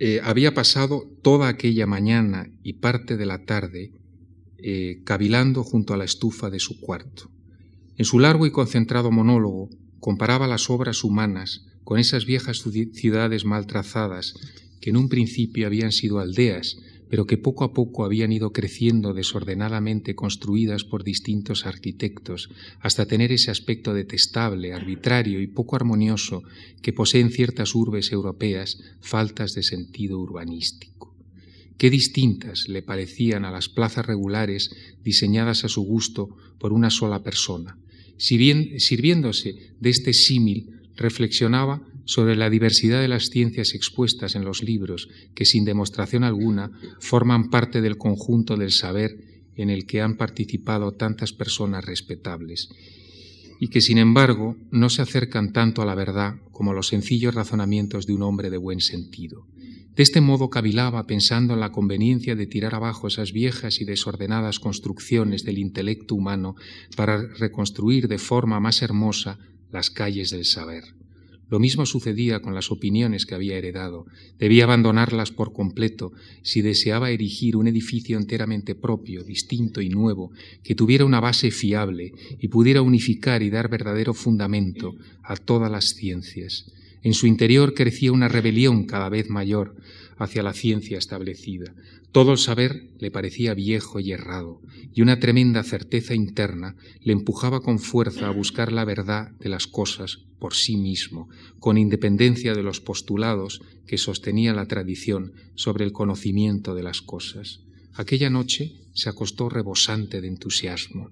S2: eh, había pasado toda aquella mañana y parte de la tarde eh, cavilando junto a la estufa de su cuarto. En su largo y concentrado monólogo comparaba las obras humanas con esas viejas ciudades mal trazadas que en un principio habían sido aldeas pero que poco a poco habían ido creciendo desordenadamente construidas por distintos arquitectos, hasta tener ese aspecto detestable, arbitrario y poco armonioso que poseen ciertas urbes europeas faltas de sentido urbanístico. Qué distintas le parecían a las plazas regulares diseñadas a su gusto por una sola persona. Si bien, sirviéndose de este símil, reflexionaba sobre la diversidad de las ciencias expuestas en los libros que sin demostración alguna forman parte del conjunto del saber en el que han participado tantas personas respetables y que sin embargo no se acercan tanto a la verdad como los sencillos razonamientos de un hombre de buen sentido. De este modo cavilaba pensando en la conveniencia de tirar abajo esas viejas y desordenadas construcciones del intelecto humano para reconstruir de forma más hermosa las calles del saber. Lo mismo sucedía con las opiniones que había heredado. Debía abandonarlas por completo si deseaba erigir un edificio enteramente propio, distinto y nuevo, que tuviera una base fiable y pudiera unificar y dar verdadero fundamento a todas las ciencias. En su interior crecía una rebelión cada vez mayor hacia la ciencia establecida. Todo el saber le parecía viejo y errado, y una tremenda certeza interna le empujaba con fuerza a buscar la verdad de las cosas por sí mismo, con independencia de los postulados que sostenía la tradición sobre el conocimiento de las cosas. Aquella noche se acostó rebosante de entusiasmo,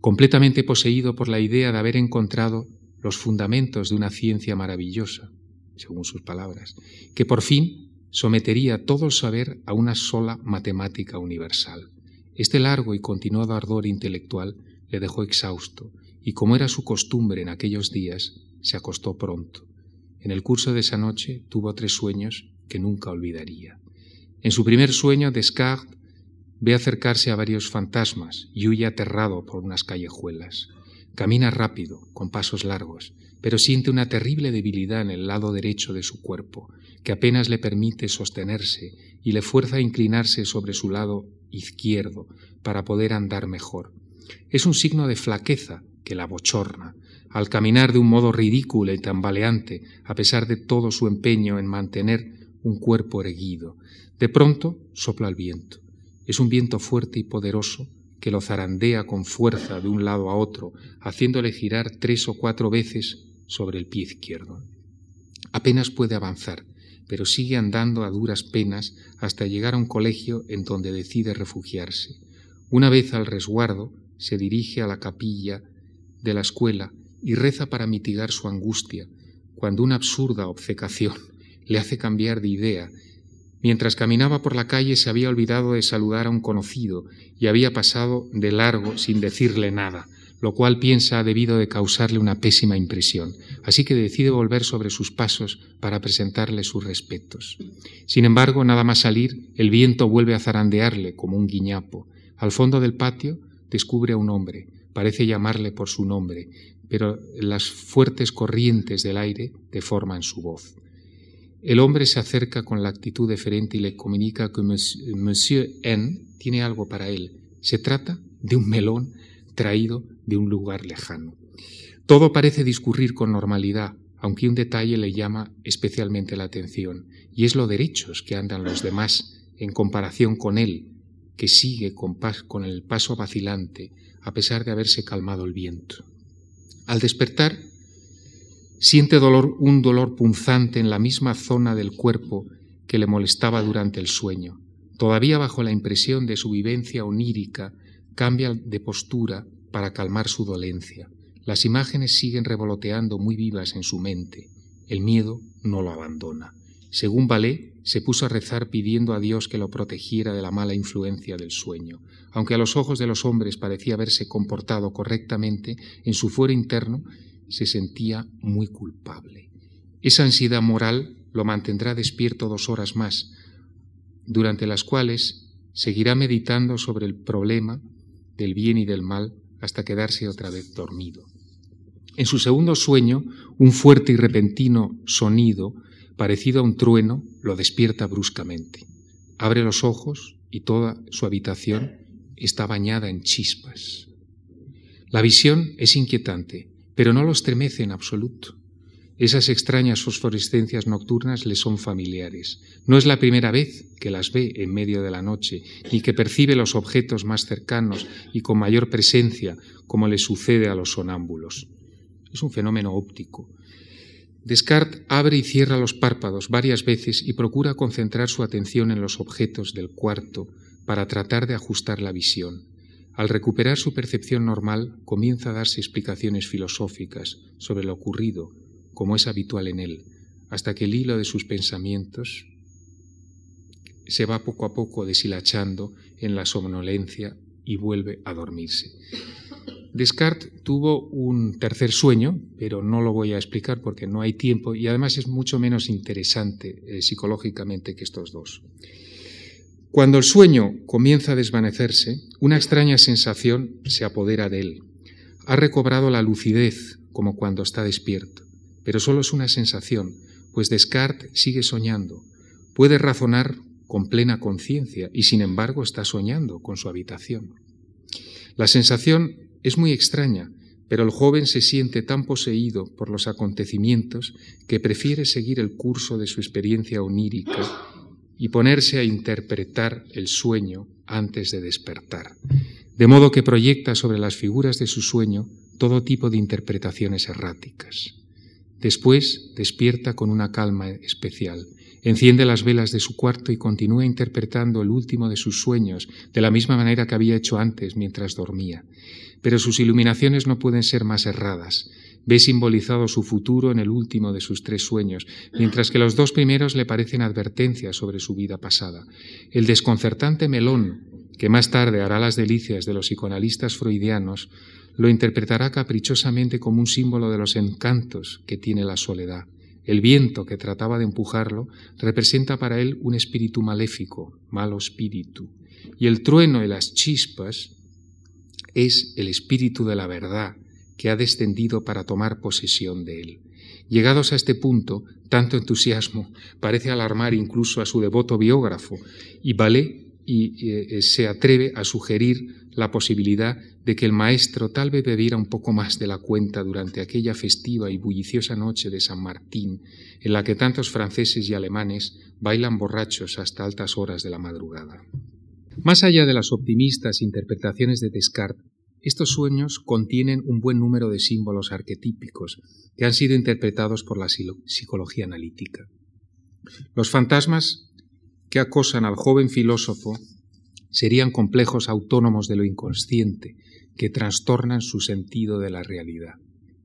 S2: completamente poseído por la idea de haber encontrado los fundamentos de una ciencia maravillosa, según sus palabras, que por fin sometería todo el saber a una sola matemática universal. Este largo y continuado ardor intelectual le dejó exhausto, y como era su costumbre en aquellos días, se acostó pronto. En el curso de esa noche tuvo tres sueños que nunca olvidaría. En su primer sueño, Descartes ve acercarse a varios fantasmas y huye aterrado por unas callejuelas. Camina rápido, con pasos largos, pero siente una terrible debilidad en el lado derecho de su cuerpo, que apenas le permite sostenerse y le fuerza a inclinarse sobre su lado izquierdo para poder andar mejor. Es un signo de flaqueza que la bochorna, al caminar de un modo ridículo y tambaleante, a pesar de todo su empeño en mantener un cuerpo erguido. De pronto sopla el viento. Es un viento fuerte y poderoso que lo zarandea con fuerza de un lado a otro, haciéndole girar tres o cuatro veces sobre el pie izquierdo. Apenas puede avanzar, pero sigue andando a duras penas hasta llegar a un colegio en donde decide refugiarse. Una vez al resguardo, se dirige a la capilla de la escuela y reza para mitigar su angustia, cuando una absurda obcecación le hace cambiar de idea Mientras caminaba por la calle se había olvidado de saludar a un conocido y había pasado de largo sin decirle nada, lo cual piensa ha debido de causarle una pésima impresión, así que decide volver sobre sus pasos para presentarle sus respetos. Sin embargo, nada más salir, el viento vuelve a zarandearle como un guiñapo. Al fondo del patio descubre a un hombre, parece llamarle por su nombre, pero las fuertes corrientes del aire deforman su voz. El hombre se acerca con la actitud deferente y le comunica que Monsieur N tiene algo para él. Se trata de un melón traído de un lugar lejano. Todo parece discurrir con normalidad, aunque un detalle le llama especialmente la atención, y es lo derechos que andan los demás en comparación con él, que sigue con, con el paso vacilante, a pesar de haberse calmado el viento. Al despertar, Siente dolor, un dolor punzante en la misma zona del cuerpo que le molestaba durante el sueño. Todavía bajo la impresión de su vivencia onírica, cambia de postura para calmar su dolencia. Las imágenes siguen revoloteando muy vivas en su mente. El miedo no lo abandona. Según Balé, se puso a rezar pidiendo a Dios que lo protegiera de la mala influencia del sueño. Aunque a los ojos de los hombres parecía haberse comportado correctamente, en su fuero interno se sentía muy culpable. Esa ansiedad moral lo mantendrá despierto dos horas más, durante las cuales seguirá meditando sobre el problema del bien y del mal hasta quedarse otra vez dormido. En su segundo sueño, un fuerte y repentino sonido parecido a un trueno, lo despierta bruscamente. Abre los ojos y toda su habitación está bañada en chispas. La visión es inquietante, pero no lo estremece en absoluto. Esas extrañas fosforescencias nocturnas le son familiares. No es la primera vez que las ve en medio de la noche, ni que percibe los objetos más cercanos y con mayor presencia, como le sucede a los sonámbulos. Es un fenómeno óptico. Descartes abre y cierra los párpados varias veces y procura concentrar su atención en los objetos del cuarto para tratar de ajustar la visión. Al recuperar su percepción normal, comienza a darse explicaciones filosóficas sobre lo ocurrido como es habitual en él, hasta que el hilo de sus pensamientos se va poco a poco deshilachando en la somnolencia y vuelve a dormirse. Descartes tuvo un tercer sueño, pero no lo voy a explicar porque no hay tiempo y además es mucho menos interesante eh, psicológicamente que estos dos. Cuando el sueño comienza a desvanecerse, una extraña sensación se apodera de él. Ha recobrado la lucidez como cuando está despierto pero solo es una sensación, pues Descartes sigue soñando. Puede razonar con plena conciencia y sin embargo está soñando con su habitación. La sensación es muy extraña, pero el joven se siente tan poseído por los acontecimientos que prefiere seguir el curso de su experiencia onírica y ponerse a interpretar el sueño antes de despertar, de modo que proyecta sobre las figuras de su sueño todo tipo de interpretaciones erráticas. Después despierta con una calma especial, enciende las velas de su cuarto y continúa interpretando el último de sus sueños de la misma manera que había hecho antes mientras dormía. Pero sus iluminaciones no pueden ser más erradas. Ve simbolizado su futuro en el último de sus tres sueños, mientras que los dos primeros le parecen advertencias sobre su vida pasada. El desconcertante melón, que más tarde hará las delicias de los psicoanalistas freudianos, lo interpretará caprichosamente como un símbolo de los encantos que tiene la soledad. El viento que trataba de empujarlo representa para él un espíritu maléfico, malo espíritu, y el trueno y las chispas es el espíritu de la verdad que ha descendido para tomar posesión de él. Llegados a este punto, tanto entusiasmo parece alarmar incluso a su devoto biógrafo, y Vale y, eh, se atreve a sugerir la posibilidad de que el maestro tal vez bebiera un poco más de la cuenta durante aquella festiva y bulliciosa noche de San Martín, en la que tantos franceses y alemanes bailan borrachos hasta altas horas de la madrugada. Más allá de las optimistas interpretaciones de Descartes, estos sueños contienen un buen número de símbolos arquetípicos que han sido interpretados por la psicología analítica. Los fantasmas que acosan al joven filósofo serían complejos autónomos de lo inconsciente que trastornan su sentido de la realidad.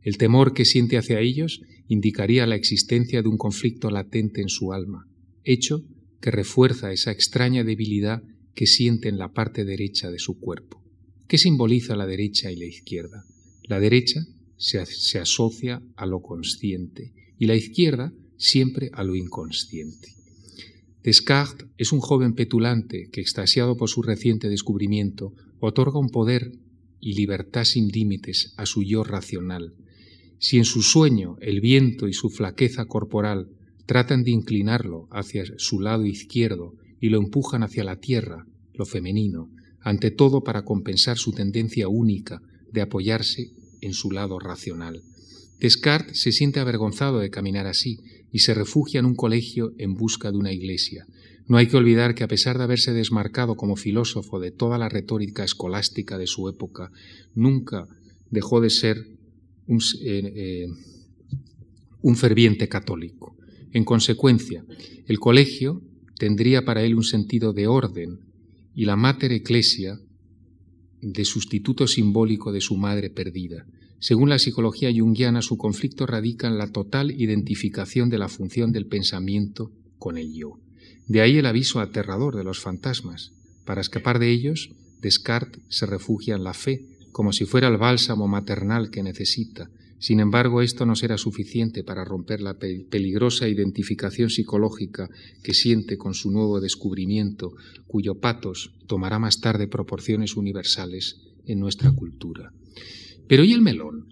S2: El temor que siente hacia ellos indicaría la existencia de un conflicto latente en su alma, hecho que refuerza esa extraña debilidad que siente en la parte derecha de su cuerpo. ¿Qué simboliza la derecha y la izquierda? La derecha se, se asocia a lo consciente y la izquierda siempre a lo inconsciente. Descartes es un joven petulante que, extasiado por su reciente descubrimiento, otorga un poder y libertad sin límites a su yo racional. Si en su sueño el viento y su flaqueza corporal tratan de inclinarlo hacia su lado izquierdo y lo empujan hacia la tierra, lo femenino, ante todo para compensar su tendencia única de apoyarse en su lado racional. Descartes se siente avergonzado de caminar así y se refugia en un colegio en busca de una iglesia. No hay que olvidar que a pesar de haberse desmarcado como filósofo de toda la retórica escolástica de su época, nunca dejó de ser un, eh, eh, ferviente católico. En consecuencia, el colegio tendría para él un sentido de orden y la mater ecclesia de sustituto simbólico de su madre perdida. Según la psicología junguiana, su conflicto radica en la total identificación de la función del pensamiento con el yo. De ahí el aviso aterrador de los fantasmas. Para escapar de ellos, Descartes se refugia en la fe, como si fuera el bálsamo maternal que necesita. Sin embargo, esto no será suficiente para romper la peligrosa identificación psicológica que siente con su nuevo descubrimiento, cuyo patos tomará más tarde proporciones universales en nuestra cultura. Pero ¿y el melón?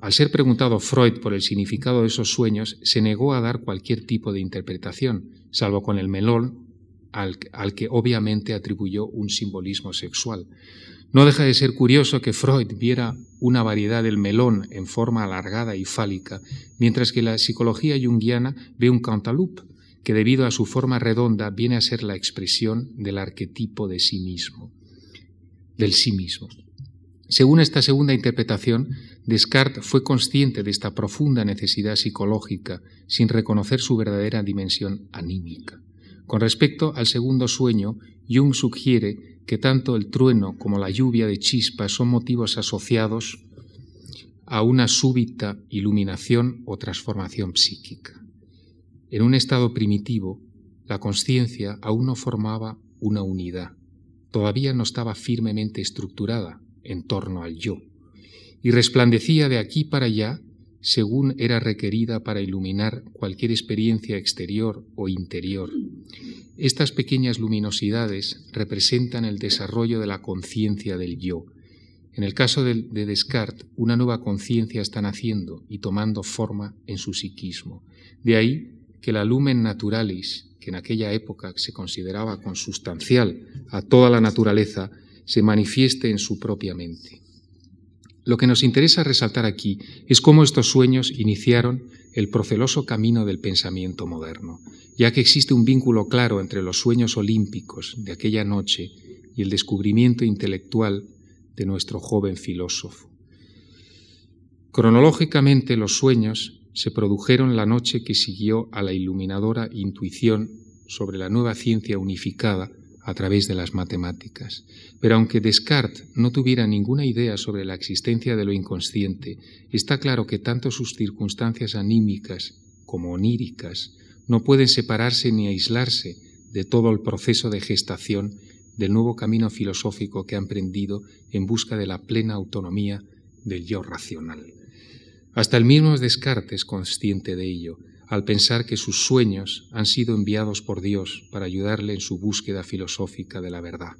S2: al ser preguntado Freud por el significado de esos sueños, se negó a dar cualquier tipo de interpretación, salvo con el melón, al, al, que obviamente atribuyó un simbolismo sexual. No deja de ser curioso que Freud viera una variedad del melón en forma alargada y fálica, mientras que la psicología junguiana ve un cantaloupe, que debido a su forma redonda viene a ser la expresión del arquetipo de sí mismo, del sí mismo. Según esta segunda interpretación, Descartes fue consciente de esta profunda necesidad psicológica sin reconocer su verdadera dimensión anímica. Con respecto al segundo sueño, Jung sugiere que tanto el trueno como la lluvia de chispas son motivos asociados a una súbita iluminación o transformación psíquica. En un estado primitivo, la conciencia aún no formaba una unidad, todavía no estaba firmemente estructurada en torno al yo y resplandecía de aquí para allá según era requerida para iluminar cualquier experiencia exterior o interior. Estas pequeñas luminosidades representan el desarrollo de la conciencia del yo. En el caso de, Descartes, una nueva conciencia está naciendo y tomando forma en su psiquismo. De ahí que la lumen naturalis, que en aquella época se consideraba consustancial a toda la naturaleza, se manifieste en su propia mente. Lo que nos interesa resaltar aquí es cómo estos sueños iniciaron el proceloso camino del pensamiento moderno, ya que existe un vínculo claro entre los sueños olímpicos de aquella noche y el descubrimiento intelectual de nuestro joven filósofo. Cronológicamente los sueños se produjeron la noche que siguió a la iluminadora intuición sobre la nueva ciencia unificada a través de las matemáticas. Pero aunque Descartes no tuviera ninguna idea sobre la existencia de lo inconsciente, está claro que tanto sus circunstancias anímicas como oníricas no pueden separarse ni aislarse de todo el proceso de gestación del nuevo camino filosófico que ha emprendido en busca de la plena autonomía del yo racional. Hasta el mismo Descartes es consciente de ello, al pensar que sus sueños han sido enviados por Dios para ayudarle en su búsqueda filosófica de la verdad,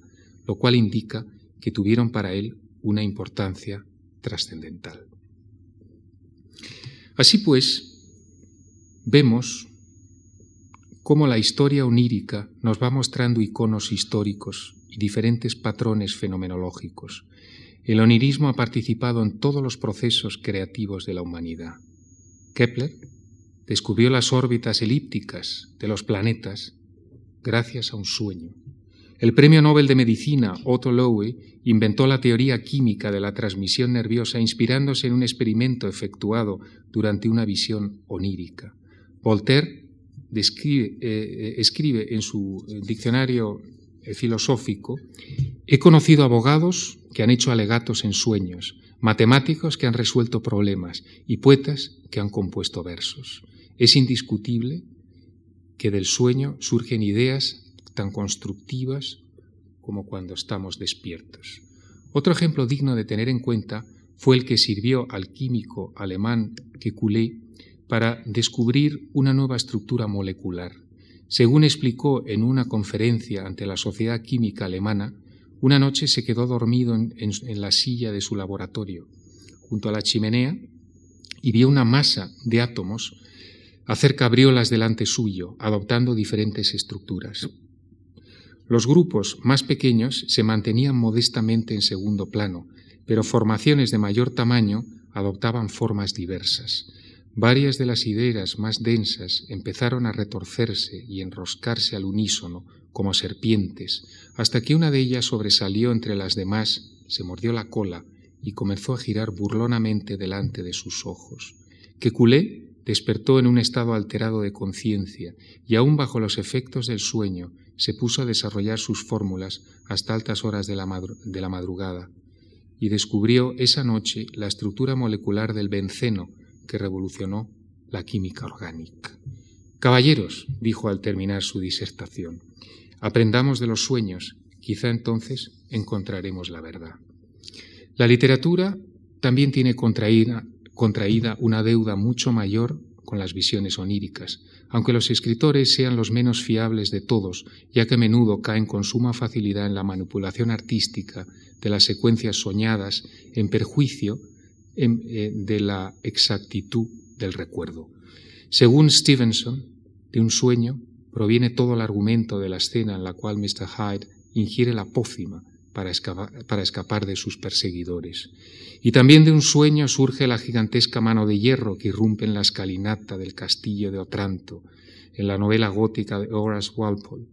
S2: lo cual indica que tuvieron para él una importancia trascendental. Así pues, vemos cómo la historia onírica nos va mostrando iconos históricos y diferentes patrones fenomenológicos. El onirismo ha participado en todos los procesos creativos de la humanidad. Kepler descubrió las órbitas elípticas de los planetas gracias a un sueño. El premio Nobel de Medicina, Otto Lowe, inventó la teoría química de la transmisión nerviosa inspirándose en un experimento efectuado durante una visión onírica. Voltaire describe, eh, escribe en su diccionario filosófico, he conocido abogados que han hecho alegatos en sueños, matemáticos que han resuelto problemas y poetas que han compuesto versos. Es indiscutible que del sueño surgen ideas tan constructivas como cuando estamos despiertos. Otro ejemplo digno de tener en cuenta fue el que sirvió al químico alemán Kekulé para descubrir una nueva estructura molecular. Según explicó en una conferencia ante la Sociedad Química Alemana, una noche se quedó dormido en, en la silla de su laboratorio, junto a la chimenea, y vio una masa de átomos hacer cabriolas delante suyo, adoptando diferentes estructuras. Los grupos más pequeños se mantenían modestamente en segundo plano, pero formaciones de mayor tamaño adoptaban formas diversas. Varias de las ideas más densas empezaron a retorcerse y enroscarse al unísono, como serpientes, hasta que una de ellas sobresalió entre las demás, se mordió la cola y comenzó a girar burlonamente delante de sus ojos. Que culé despertó en un estado alterado de conciencia y aún bajo los efectos del sueño se puso a desarrollar sus fórmulas hasta altas horas de la, de la madrugada y descubrió esa noche la estructura molecular del benceno que revolucionó la química orgánica. Caballeros, dijo al terminar su disertación, aprendamos de los sueños, quizá entonces encontraremos la verdad. La literatura también tiene contraída contraída una deuda mucho mayor con las visiones oníricas, aunque los escritores sean los menos fiables de todos, ya que a menudo caen con suma facilidad en la manipulación artística de las secuencias soñadas, en perjuicio eh, de la exactitud del recuerdo. Según Stevenson, de un sueño proviene todo el argumento de la escena en la cual Mr. Hyde ingiere la pócima para escapar, de sus perseguidores. Y también de un sueño surge la gigantesca mano de hierro que irrumpe en la escalinata del castillo de Otranto, en la novela gótica de Horace Walpole.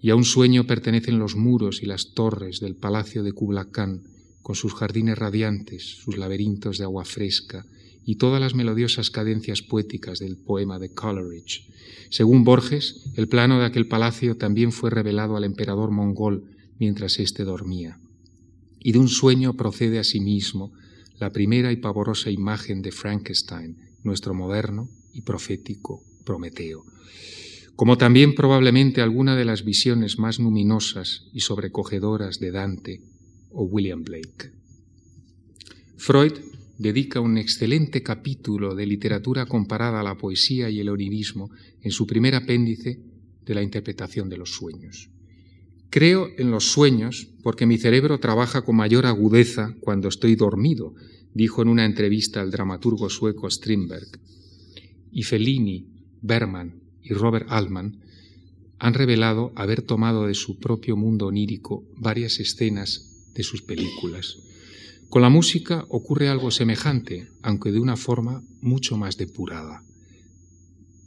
S2: Y a un sueño pertenecen los muros y las torres del palacio de Kubla Khan, con sus jardines radiantes, sus laberintos de agua fresca y todas las melodiosas cadencias poéticas del poema de Coleridge. Según Borges, el plano de aquel palacio también fue revelado al emperador mongol mientras éste dormía. Y de un sueño procede asimismo la primera y pavorosa imagen de Frankenstein, nuestro moderno y profético Prometeo, como también probablemente alguna de las visiones más luminosas y sobrecogedoras de Dante o William Blake. Freud dedica un excelente capítulo de literatura comparada a la poesía y el onirismo en su primer apéndice de la interpretación de los sueños. Creo en los sueños porque mi cerebro trabaja con mayor agudeza cuando estoy dormido, dijo en una entrevista al dramaturgo sueco Strindberg. Y Fellini, Berman y Robert Altman han revelado haber tomado de su propio mundo onírico varias escenas de sus películas. Con la música ocurre algo semejante, aunque de una forma mucho más depurada.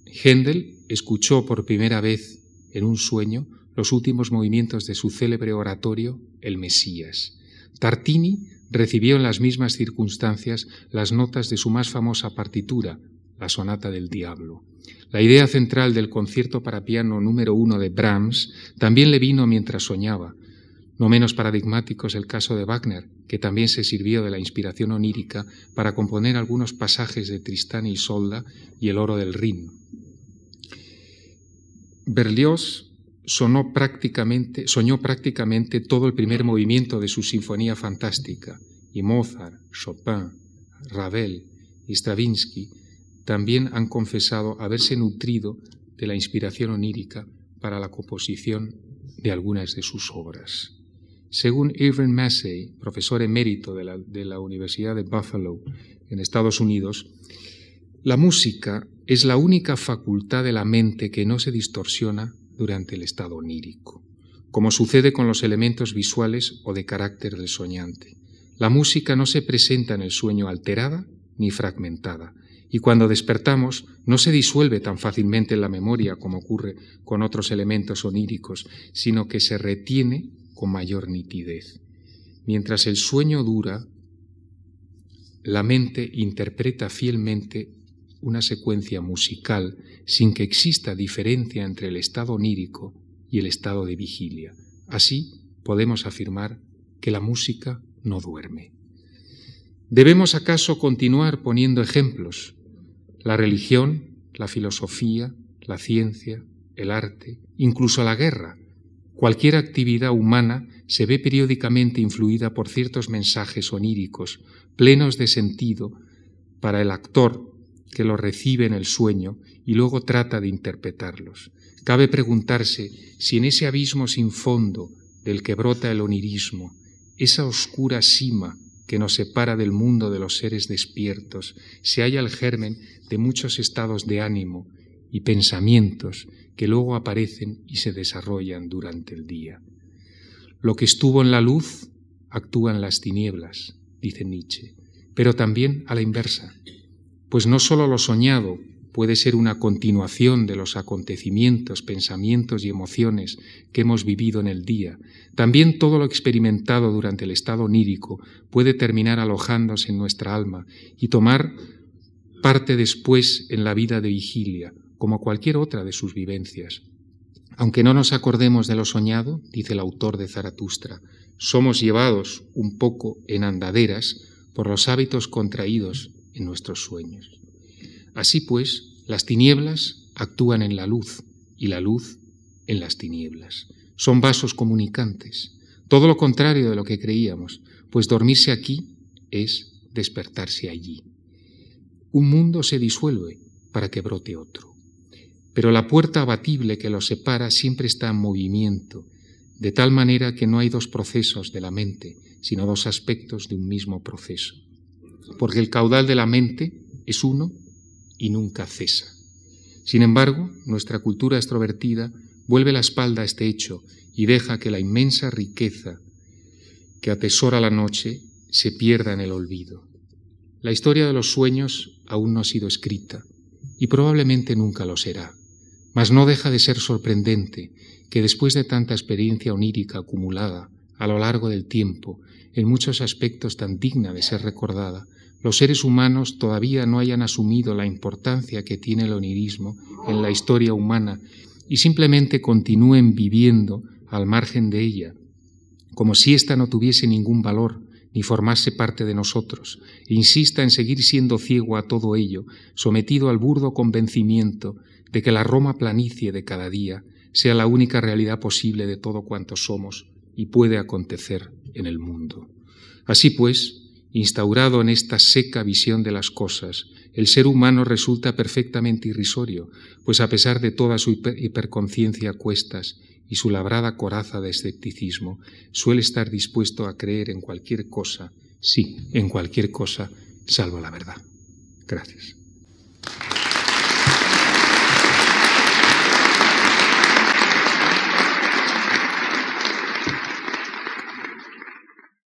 S2: Händel escuchó por primera vez en un sueño los últimos movimientos de su célebre oratorio El Mesías. Tartini recibió en las mismas circunstancias las notas de su más famosa partitura, la Sonata del Diablo. La idea central del concierto para piano número uno de Brahms también le vino mientras soñaba. No menos paradigmático es el caso de Wagner, que también se sirvió de la inspiración onírica para componer algunos pasajes de Tristán y Solda y el oro del Rin. Berlioz sonó prácticamente, soñó prácticamente todo el primer movimiento de su Sinfonía Fantástica, y Mozart, Chopin, Ravel y Stravinsky también han confesado haberse nutrido de la inspiración onírica para la composición de algunas de sus obras. Según Irving Massey, profesor emérito de la, de la Universidad de Buffalo en Estados Unidos, la música es la única facultad de la mente que no se distorsiona durante el estado onírico, como sucede con los elementos visuales o de carácter del soñante. La música no se presenta en el sueño alterada ni fragmentada, y cuando despertamos no se disuelve tan fácilmente en la memoria como ocurre con otros elementos oníricos, sino que se retiene con mayor nitidez. Mientras el sueño dura, la mente interpreta fielmente una secuencia musical sin que exista diferencia entre el estado onírico y el estado de vigilia. Así podemos afirmar que la música no duerme. ¿Debemos acaso continuar poniendo ejemplos? La religión, la filosofía, la ciencia, el arte, incluso la guerra, cualquier actividad humana se ve periódicamente influida por ciertos mensajes oníricos, plenos de sentido para el actor que los recibe en el sueño y luego trata de interpretarlos. Cabe preguntarse si en ese abismo sin fondo del que brota el onirismo, esa oscura cima que nos separa del mundo de los seres despiertos, se halla el germen de muchos estados de ánimo y pensamientos que luego aparecen y se desarrollan durante el día. Lo que estuvo en la luz actúa en las tinieblas, dice Nietzsche, pero también a la inversa pues no sólo lo soñado puede ser una continuación de los acontecimientos, pensamientos y emociones que hemos vivido en el día, también todo lo experimentado durante el estado onírico puede terminar alojándose en nuestra alma y tomar parte después en la vida de vigilia, como cualquier otra de sus vivencias. Aunque no nos acordemos de lo soñado, dice el autor de Zaratustra, somos llevados un poco en andaderas por los hábitos contraídos en nuestros sueños. Así pues, las tinieblas actúan en la luz y la luz en las tinieblas. Son vasos comunicantes, todo lo contrario de lo que creíamos, pues dormirse aquí es despertarse allí. Un mundo se disuelve para que brote otro, pero la puerta abatible que los separa siempre está en movimiento, de tal manera que no hay dos procesos de la mente, sino dos aspectos de un mismo proceso. Porque el caudal de la mente es uno y nunca cesa. Sin embargo, nuestra cultura extrovertida vuelve la espalda a este hecho y deja que la inmensa riqueza que atesora la noche se pierda en el olvido. La historia de los sueños aún no ha sido escrita y probablemente nunca lo será, mas no deja de ser sorprendente que después de tanta experiencia onírica acumulada a lo largo del tiempo, en muchos aspectos tan digna de ser recordada, los seres humanos todavía no hayan asumido la importancia que tiene el onirismo en la historia humana y simplemente continúen viviendo al margen de ella, como si ésta no tuviese ningún valor ni formase parte de nosotros, e insista en seguir siendo ciego a todo ello, sometido al burdo convencimiento de que la Roma planicie de cada día sea la única realidad posible de todo cuanto somos y puede acontecer en el mundo. Así pues, instaurado en esta seca visión de las cosas, el ser humano resulta perfectamente irrisorio, pues a pesar de toda su hiperconciencia a cuestas y su labrada coraza de escepticismo, suele estar dispuesto a creer en cualquier cosa, sí, en cualquier cosa, salvo la verdad. Gracias.